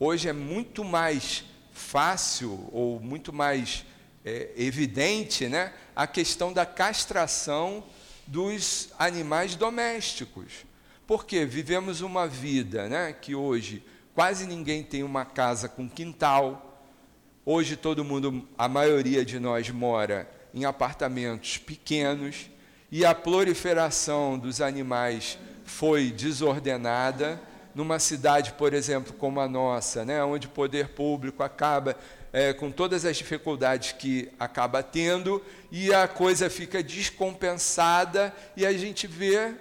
hoje é muito mais fácil ou muito mais é, evidente né, a questão da castração dos animais domésticos. Porque vivemos uma vida né, que hoje quase ninguém tem uma casa com quintal. Hoje todo mundo, a maioria de nós mora em apartamentos pequenos e a proliferação dos animais foi desordenada. Numa cidade, por exemplo, como a nossa, né, onde o poder público acaba é, com todas as dificuldades que acaba tendo, e a coisa fica descompensada, e a gente vê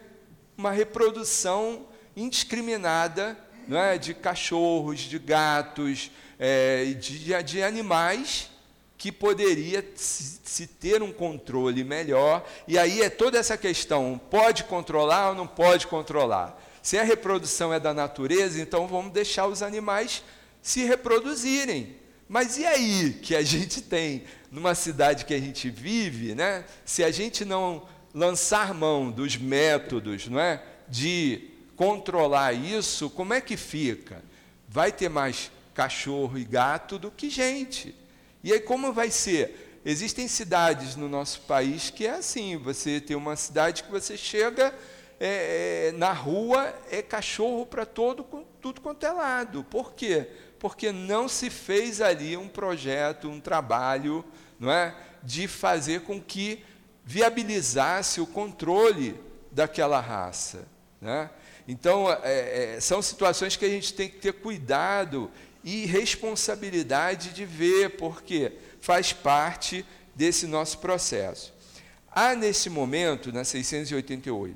uma reprodução indiscriminada não é, de cachorros, de gatos, é, de, de animais que poderia se, ter um controle melhor. E aí é toda essa questão: pode controlar ou não pode controlar? Se a reprodução é da natureza, então vamos deixar os animais se reproduzirem. Mas e aí que a gente tem numa cidade que a gente vive, né? Se a gente não lançar mão dos métodos, não é, de controlar isso, como é que fica? Vai ter mais cachorro e gato do que gente. E aí como vai ser? Existem cidades no nosso país que é assim, você tem uma cidade que você chega é, é, na rua, é cachorro para todo, tudo quanto é lado. Por quê? Porque não se fez ali um projeto, um trabalho, não é, de fazer com que viabilizasse o controle daquela raça, né? Então é, é, são situações que a gente tem que ter cuidado e responsabilidade de ver, porque faz parte desse nosso processo. Há nesse momento, na 688,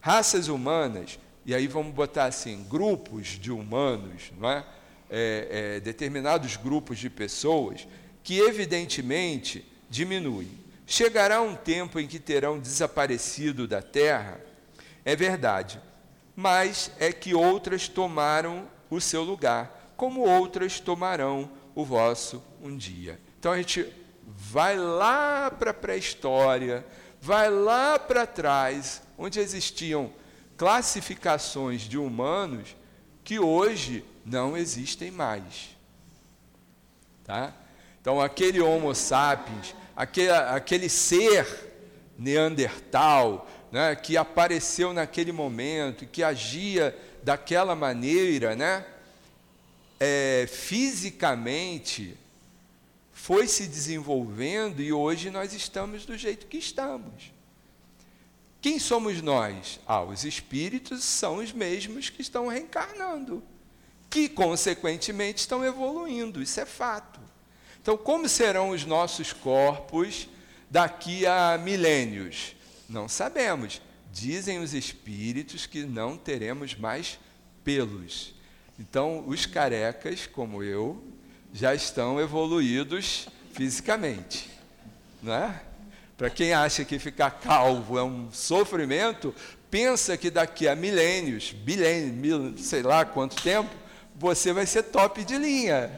raças humanas, e aí vamos botar assim, grupos de humanos, não é? É, é, determinados grupos de pessoas que, evidentemente, diminuem. Chegará um tempo em que terão desaparecido da terra, é verdade, mas é que outras tomaram o seu lugar, como outras tomarão o vosso um dia. Então a gente vai lá para a pré-história, vai lá para trás, onde existiam classificações de humanos que hoje não existem mais. Tá? Então, aquele Homo sapiens, aquele, aquele ser neandertal, né, que apareceu naquele momento, que agia daquela maneira, né, é, fisicamente, foi se desenvolvendo e hoje nós estamos do jeito que estamos. Quem somos nós? Ah, os espíritos são os mesmos que estão reencarnando que, consequentemente, estão evoluindo. Isso é fato. Então, como serão os nossos corpos daqui a milênios? Não sabemos. Dizem os espíritos que não teremos mais pelos. Então, os carecas, como eu, já estão evoluídos fisicamente. Não é? Para quem acha que ficar calvo é um sofrimento, pensa que daqui a milênios, bilênios, sei lá quanto tempo, você vai ser top de linha,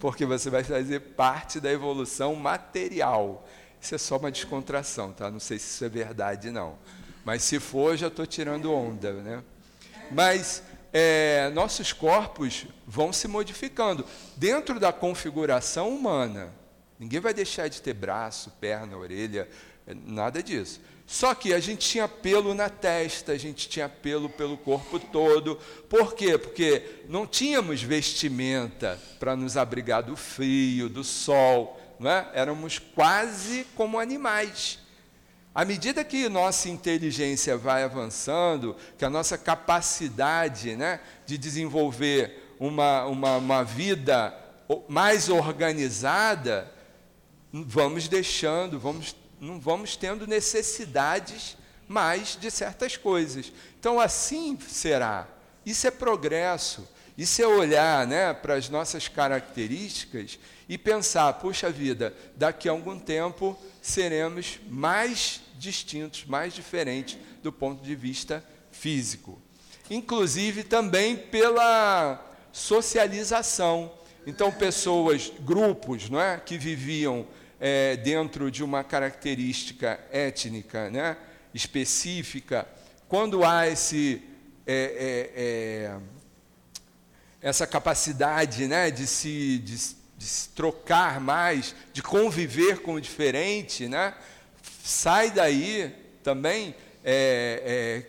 porque você vai fazer parte da evolução material. Isso é só uma descontração, tá? Não sei se isso é verdade, não. Mas se for, já estou tirando onda, né? Mas é, nossos corpos vão se modificando dentro da configuração humana. Ninguém vai deixar de ter braço, perna, orelha, nada disso. Só que a gente tinha pelo na testa, a gente tinha pelo pelo corpo todo. Por quê? Porque não tínhamos vestimenta para nos abrigar do frio, do sol. Não é? Éramos quase como animais. À medida que nossa inteligência vai avançando, que a nossa capacidade né, de desenvolver uma, uma, uma vida mais organizada, vamos deixando, vamos não vamos tendo necessidades mais de certas coisas. Então, assim será. Isso é progresso. Isso é olhar né, para as nossas características e pensar: puxa vida, daqui a algum tempo seremos mais distintos, mais diferentes do ponto de vista físico. Inclusive também pela socialização. Então, pessoas, grupos não é, que viviam é, dentro de uma característica étnica né, específica, quando há esse, é, é, é, essa capacidade né, de, se, de, de, se trocar mais, de conviver com o diferente, né, sai daí também é, é,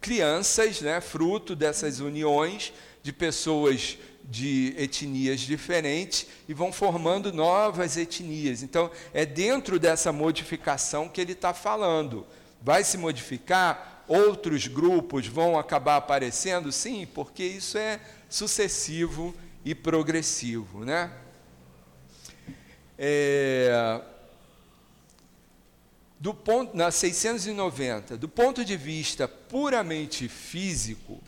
crianças, né, fruto dessas uniões de pessoas de etnias diferentes e vão formando novas etnias. Então, é dentro dessa modificação que ele está falando. Vai se modificar, outros grupos vão acabar aparecendo? Sim, porque isso é sucessivo e progressivo. Né? É, do ponto, na 690, do ponto de vista puramente físico,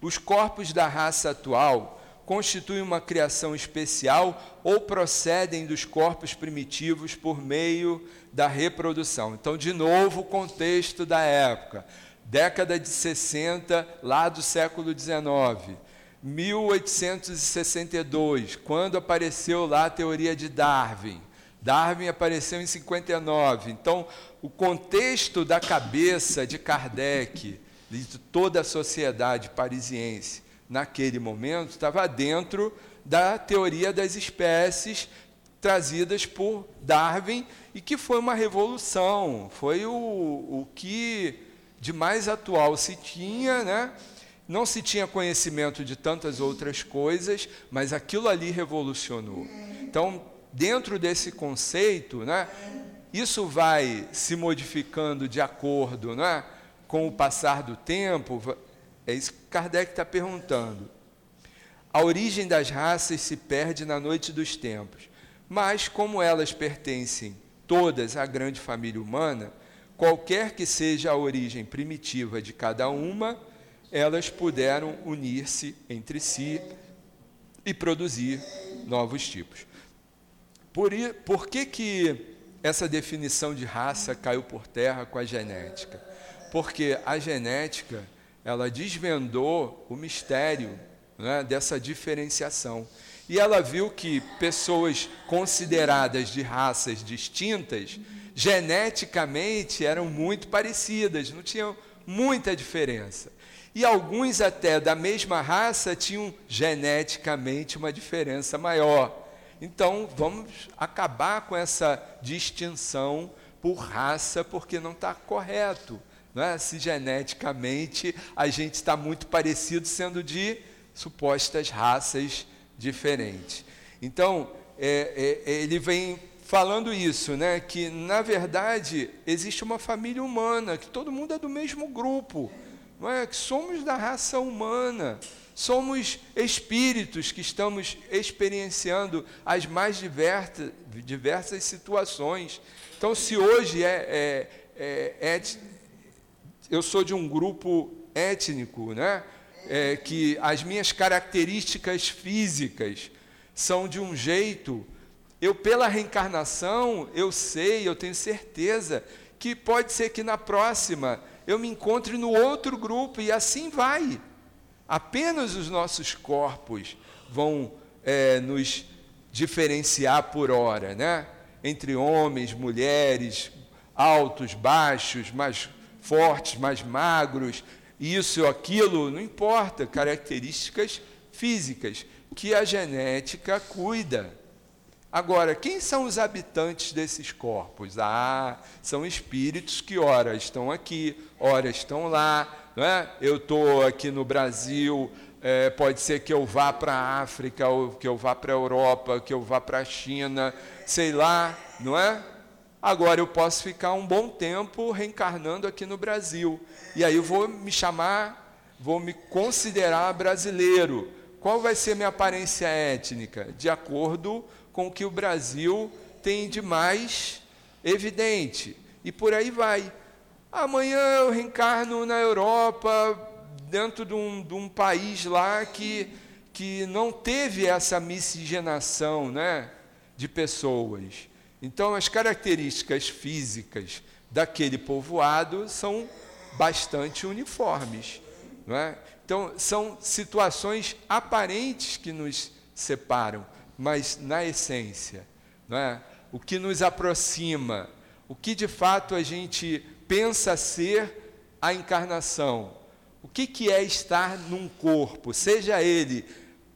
os corpos da raça atual constituem uma criação especial ou procedem dos corpos primitivos por meio da reprodução. Então, de novo, o contexto da época, década de 60, lá do século 19. 1862, quando apareceu lá a teoria de Darwin. Darwin apareceu em 59. Então, o contexto da cabeça de Kardec, de toda a sociedade parisiense, naquele momento, estava dentro da teoria das espécies trazidas por Darwin e que foi uma revolução, foi o, o que de mais atual se tinha, né? Não se tinha conhecimento de tantas outras coisas, mas aquilo ali revolucionou. Então, dentro desse conceito, né, isso vai se modificando de acordo né, com o passar do tempo, é isso que Kardec está perguntando. A origem das raças se perde na noite dos tempos, mas como elas pertencem todas à grande família humana, qualquer que seja a origem primitiva de cada uma, elas puderam unir-se entre si e produzir novos tipos. Por, por que, que essa definição de raça caiu por terra com a genética? Porque a genética ela desvendou o mistério né, dessa diferenciação. E ela viu que pessoas consideradas de raças distintas, geneticamente eram muito parecidas, não tinham muita diferença. E alguns até da mesma raça tinham geneticamente uma diferença maior. Então, vamos acabar com essa distinção por raça, porque não está correto é? se geneticamente a gente está muito parecido, sendo de supostas raças diferentes. Então, é, é, ele vem falando isso, né? que na verdade existe uma família humana, que todo mundo é do mesmo grupo, não é? que somos da raça humana, somos espíritos que estamos experienciando as mais diversas, diversas situações. Então, se hoje é, é, é, é eu sou de um grupo étnico, né? É, que as minhas características físicas são de um jeito, eu pela reencarnação, eu sei, eu tenho certeza que pode ser que na próxima eu me encontre no outro grupo, e assim vai. Apenas os nossos corpos vão é, nos diferenciar por hora, né? Entre homens, mulheres, altos, baixos, mais fortes, mais magros, isso ou aquilo, não importa, características físicas que a genética cuida. Agora, quem são os habitantes desses corpos? Ah, são espíritos que ora estão aqui, ora estão lá. Não é? Eu estou aqui no Brasil, é, pode ser que eu vá para a África, ou que eu vá para a Europa, que eu vá para a China, sei lá, não é? Agora eu posso ficar um bom tempo reencarnando aqui no Brasil. E aí eu vou me chamar, vou me considerar brasileiro. Qual vai ser minha aparência étnica? De acordo com o que o Brasil tem de mais evidente. E por aí vai. Amanhã eu reencarno na Europa, dentro de um, de um país lá que, que não teve essa miscigenação né, de pessoas. Então, as características físicas daquele povoado são bastante uniformes. Não é? Então, são situações aparentes que nos separam, mas na essência, não é? o que nos aproxima, o que de fato a gente pensa ser a encarnação, o que, que é estar num corpo, seja ele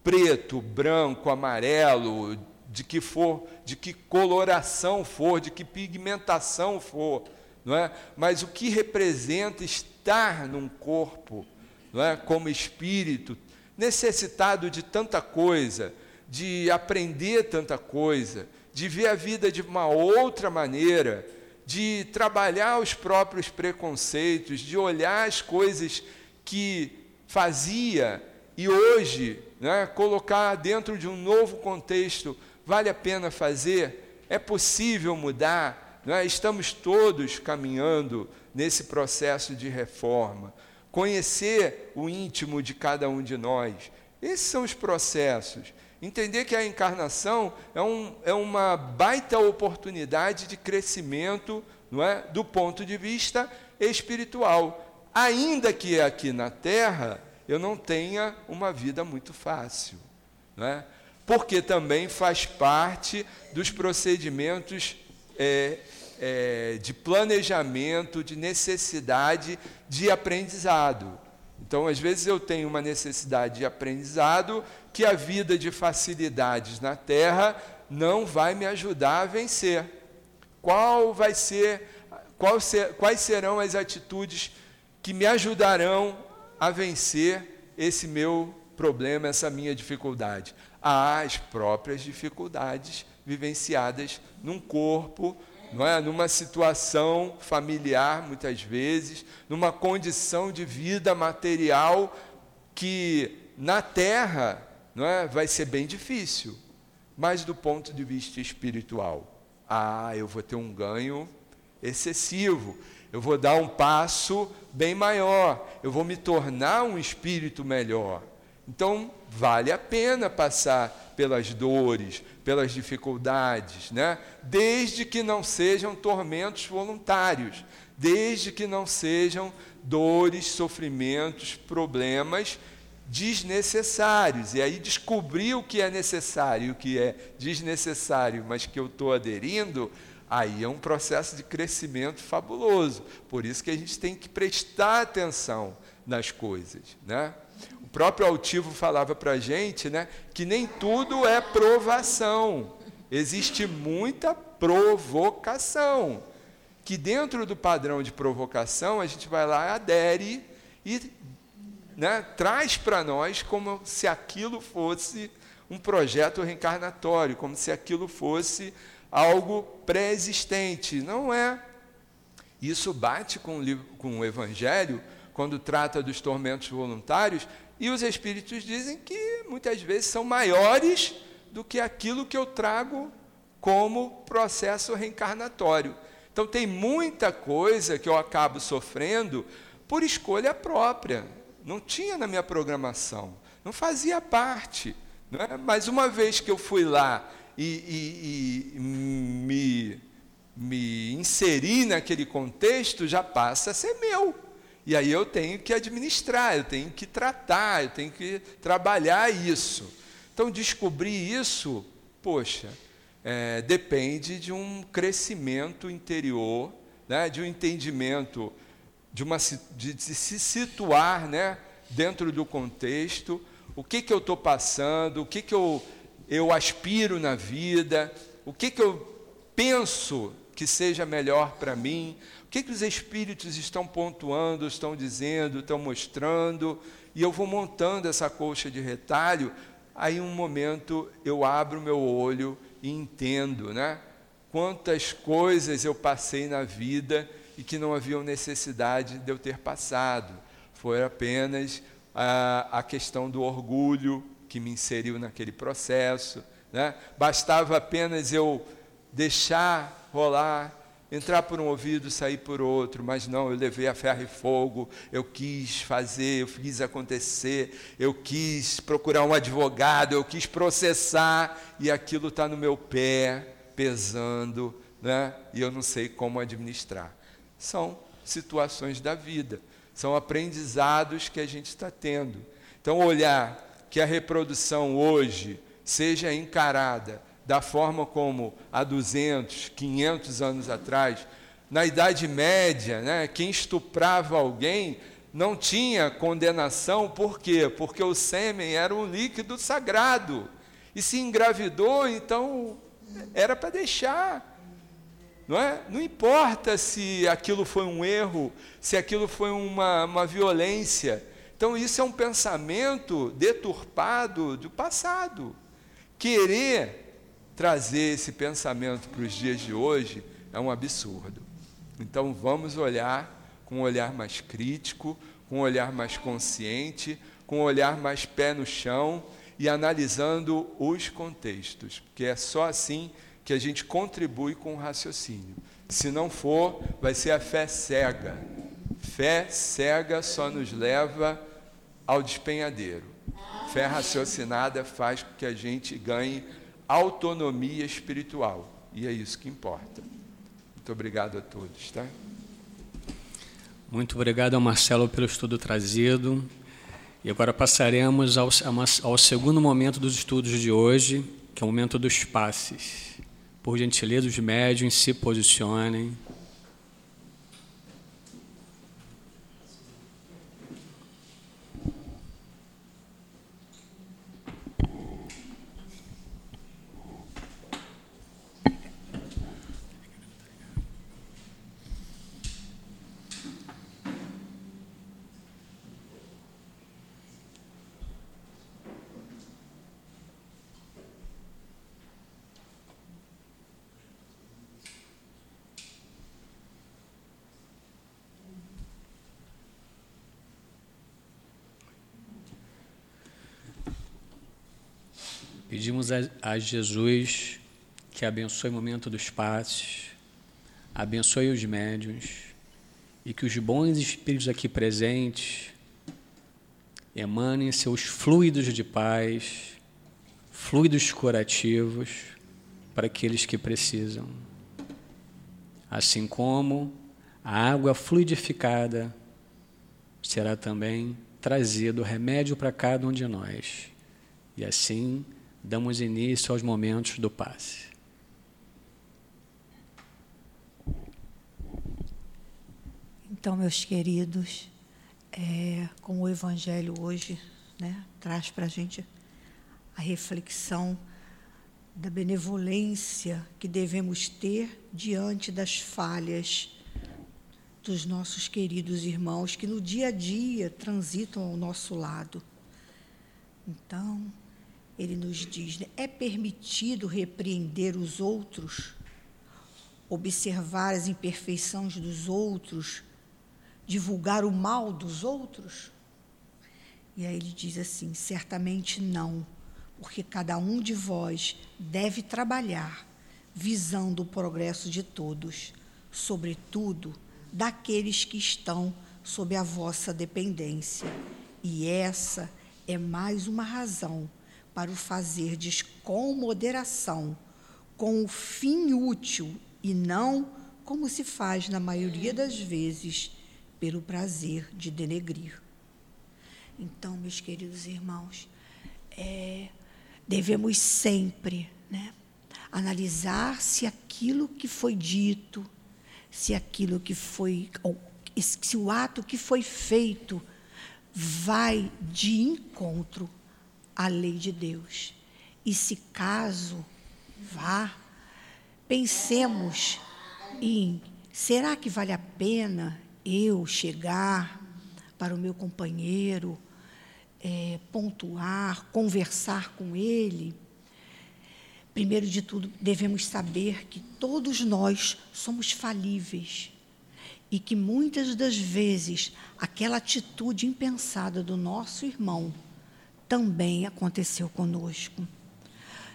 preto, branco, amarelo, de que for, de que coloração for, de que pigmentação for, não é? Mas o que representa estar num corpo, não é? Como espírito necessitado de tanta coisa, de aprender tanta coisa, de ver a vida de uma outra maneira, de trabalhar os próprios preconceitos, de olhar as coisas que fazia e hoje né, colocar dentro de um novo contexto Vale a pena fazer? É possível mudar? É? Estamos todos caminhando nesse processo de reforma. Conhecer o íntimo de cada um de nós. Esses são os processos. Entender que a encarnação é, um, é uma baita oportunidade de crescimento não é? do ponto de vista espiritual. Ainda que aqui na Terra eu não tenha uma vida muito fácil. Não é? Porque também faz parte dos procedimentos é, é, de planejamento, de necessidade de aprendizado. Então, às vezes, eu tenho uma necessidade de aprendizado que a vida de facilidades na Terra não vai me ajudar a vencer. Qual vai ser, qual ser, quais serão as atitudes que me ajudarão a vencer esse meu problema, essa minha dificuldade? Às próprias dificuldades vivenciadas num corpo, não é? numa situação familiar, muitas vezes, numa condição de vida material que na terra não é? vai ser bem difícil, mas do ponto de vista espiritual, ah, eu vou ter um ganho excessivo, eu vou dar um passo bem maior, eu vou me tornar um espírito melhor. Então, vale a pena passar pelas dores, pelas dificuldades, né? desde que não sejam tormentos voluntários, desde que não sejam dores, sofrimentos, problemas desnecessários. E aí descobrir o que é necessário o que é desnecessário, mas que eu estou aderindo, aí é um processo de crescimento fabuloso. Por isso que a gente tem que prestar atenção nas coisas. Né? Próprio altivo falava para a gente né, que nem tudo é provação, existe muita provocação. Que dentro do padrão de provocação a gente vai lá, adere e né, traz para nós como se aquilo fosse um projeto reencarnatório, como se aquilo fosse algo pré-existente. Não é. Isso bate com o, livro, com o Evangelho, quando trata dos tormentos voluntários, e os espíritos dizem que muitas vezes são maiores do que aquilo que eu trago como processo reencarnatório. Então, tem muita coisa que eu acabo sofrendo por escolha própria. Não tinha na minha programação, não fazia parte. Não é? Mas uma vez que eu fui lá e, e, e me, me inseri naquele contexto, já passa a ser meu. E aí eu tenho que administrar, eu tenho que tratar, eu tenho que trabalhar isso. Então, descobrir isso, poxa, é, depende de um crescimento interior, né, de um entendimento, de, uma, de, de se situar né, dentro do contexto, o que, que eu estou passando, o que, que eu, eu aspiro na vida, o que, que eu penso que seja melhor para mim, que, que os espíritos estão pontuando, estão dizendo, estão mostrando, e eu vou montando essa colcha de retalho, aí um momento eu abro meu olho e entendo, né? Quantas coisas eu passei na vida e que não haviam necessidade de eu ter passado. Foi apenas a, a questão do orgulho que me inseriu naquele processo. Né? Bastava apenas eu deixar rolar, entrar por um ouvido, sair por outro, mas não, eu levei a ferro e fogo, eu quis fazer, eu fiz acontecer, eu quis procurar um advogado, eu quis processar, e aquilo está no meu pé, pesando, né? e eu não sei como administrar. São situações da vida, são aprendizados que a gente está tendo. Então, olhar que a reprodução hoje seja encarada da forma como há 200, 500 anos atrás, na Idade Média, né, quem estuprava alguém não tinha condenação, por quê? Porque o sêmen era um líquido sagrado. E se engravidou, então era para deixar. Não, é? não importa se aquilo foi um erro, se aquilo foi uma, uma violência. Então, isso é um pensamento deturpado do passado. Querer trazer esse pensamento para os dias de hoje é um absurdo. Então vamos olhar com um olhar mais crítico, com um olhar mais consciente, com um olhar mais pé no chão e analisando os contextos, porque é só assim que a gente contribui com o raciocínio. Se não for, vai ser a fé cega. Fé cega só nos leva ao despenhadeiro. Fé raciocinada faz com que a gente ganhe autonomia espiritual. E é isso que importa. Muito obrigado a todos, tá?
Muito obrigado Marcelo pelo estudo trazido. E agora passaremos ao, ao segundo momento dos estudos de hoje, que é o momento dos passes. Por gentileza, os médios se posicionem. Pedimos a, a Jesus que abençoe o momento dos passos, abençoe os médiuns e que os bons espíritos aqui presentes emanem seus fluidos de paz, fluidos curativos para aqueles que precisam. Assim como a água fluidificada será também trazido remédio para cada um de nós. E assim damos início aos momentos do passe.
Então, meus queridos, é, como o Evangelho hoje né, traz para a gente a reflexão da benevolência que devemos ter diante das falhas dos nossos queridos irmãos que no dia a dia transitam ao nosso lado. Então, ele nos diz: né, é permitido repreender os outros, observar as imperfeições dos outros, divulgar o mal dos outros? E aí ele diz assim: certamente não, porque cada um de vós deve trabalhar visando o progresso de todos, sobretudo daqueles que estão sob a vossa dependência. E essa é mais uma razão para o fazerdes com moderação, com o fim útil e não como se faz na maioria das vezes pelo prazer de denegrir. Então, meus queridos irmãos, é, devemos sempre né, analisar se aquilo que foi dito, se aquilo que foi, se o ato que foi feito vai de encontro à lei de Deus. E se caso vá, pensemos em será que vale a pena eu chegar para o meu companheiro, é, pontuar, conversar com ele? Primeiro de tudo, devemos saber que todos nós somos falíveis e que muitas das vezes aquela atitude impensada do nosso irmão também aconteceu conosco.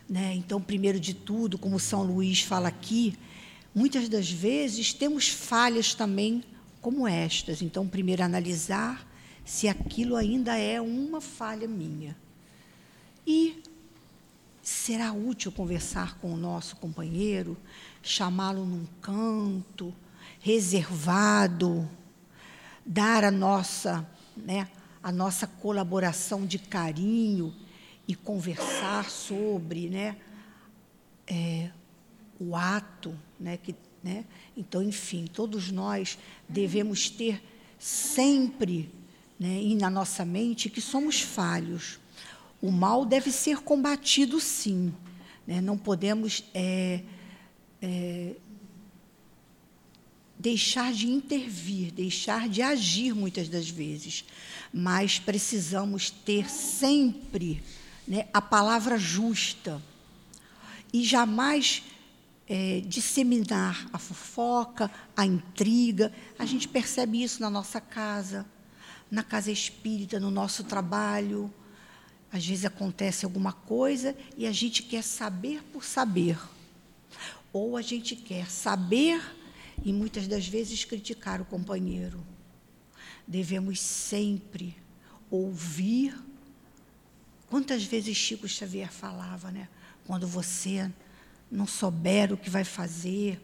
Né? Então, primeiro de tudo, como São Luís fala aqui, muitas das vezes temos falhas também como estas. Então, primeiro analisar se aquilo ainda é uma falha minha. E será útil conversar com o nosso companheiro, chamá-lo num canto, reservado, dar a nossa, né, a nossa colaboração de carinho e conversar sobre né, é, o ato. Né, que, né? Então, enfim, todos nós devemos ter sempre né, na nossa mente que somos falhos. O mal deve ser combatido, sim. Né? Não podemos é, é, deixar de intervir, deixar de agir muitas das vezes, mas precisamos ter sempre né, a palavra justa e jamais é, disseminar a fofoca, a intriga. A gente percebe isso na nossa casa, na casa espírita, no nosso trabalho. Às vezes acontece alguma coisa e a gente quer saber por saber. Ou a gente quer saber e muitas das vezes criticar o companheiro. Devemos sempre ouvir. Quantas vezes Chico Xavier falava, né? Quando você não souber o que vai fazer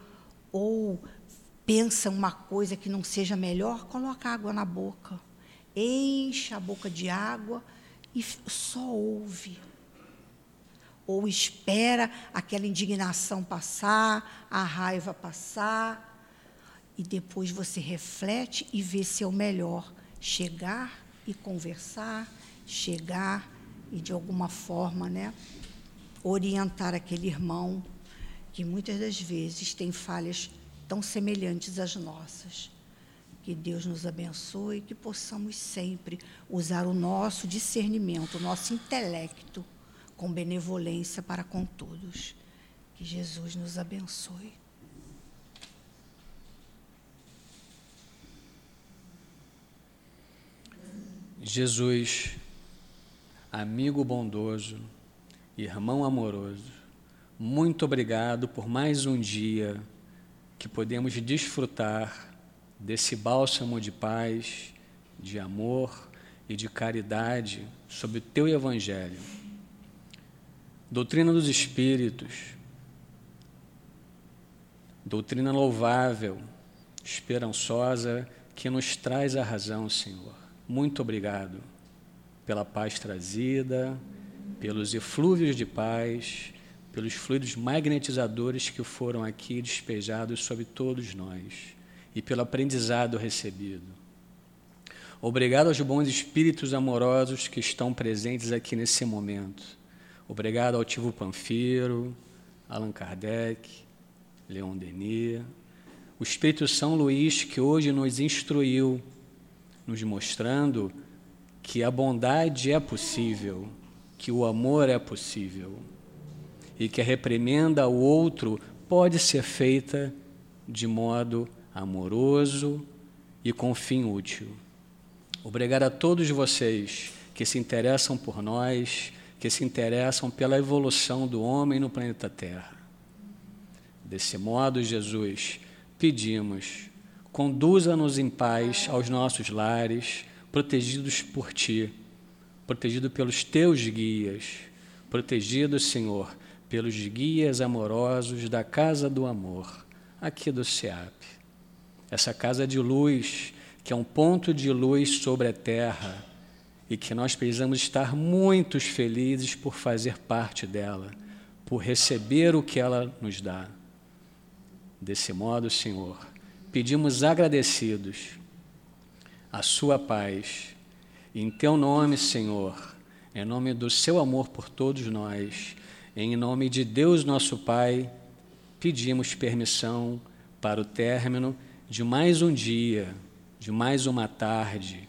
ou pensa uma coisa que não seja melhor, coloca água na boca. Encha a boca de água e só ouve. Ou espera aquela indignação passar, a raiva passar, e depois você reflete e vê se é o melhor chegar e conversar, chegar e de alguma forma, né, orientar aquele irmão que muitas das vezes tem falhas tão semelhantes às nossas. Que Deus nos abençoe e que possamos sempre usar o nosso discernimento, o nosso intelecto com benevolência para com todos. Que Jesus nos abençoe.
Jesus, amigo bondoso, irmão amoroso, muito obrigado por mais um dia que podemos desfrutar desse bálsamo de paz, de amor e de caridade sobre o teu Evangelho. Doutrina dos Espíritos, doutrina louvável, esperançosa, que nos traz a razão, Senhor muito obrigado pela paz trazida, pelos eflúvios de paz, pelos fluidos magnetizadores que foram aqui despejados sobre todos nós e pelo aprendizado recebido. Obrigado aos bons espíritos amorosos que estão presentes aqui nesse momento. Obrigado ao Tivo Panfiro, Allan Kardec, Leon Denis, o Espírito São Luís que hoje nos instruiu nos mostrando que a bondade é possível, que o amor é possível e que a reprimenda ao outro pode ser feita de modo amoroso e com fim útil. Obrigado a todos vocês que se interessam por nós, que se interessam pela evolução do homem no planeta Terra. Desse modo, Jesus, pedimos Conduza-nos em paz aos nossos lares, protegidos por Ti, protegido pelos Teus guias, protegido, Senhor, pelos guias amorosos da Casa do Amor, aqui do SEAP. Essa casa de luz que é um ponto de luz sobre a terra e que nós precisamos estar muito felizes por fazer parte dela, por receber o que ela nos dá. Desse modo, Senhor, pedimos agradecidos a Sua paz. Em Teu nome, Senhor, em nome do Seu amor por todos nós, em nome de Deus nosso Pai, pedimos permissão para o término de mais um dia, de mais uma tarde,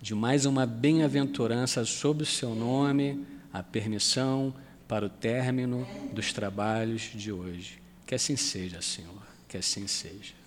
de mais uma bem-aventurança sob o Seu nome, a permissão para o término dos trabalhos de hoje. Que assim seja, Senhor, que assim seja.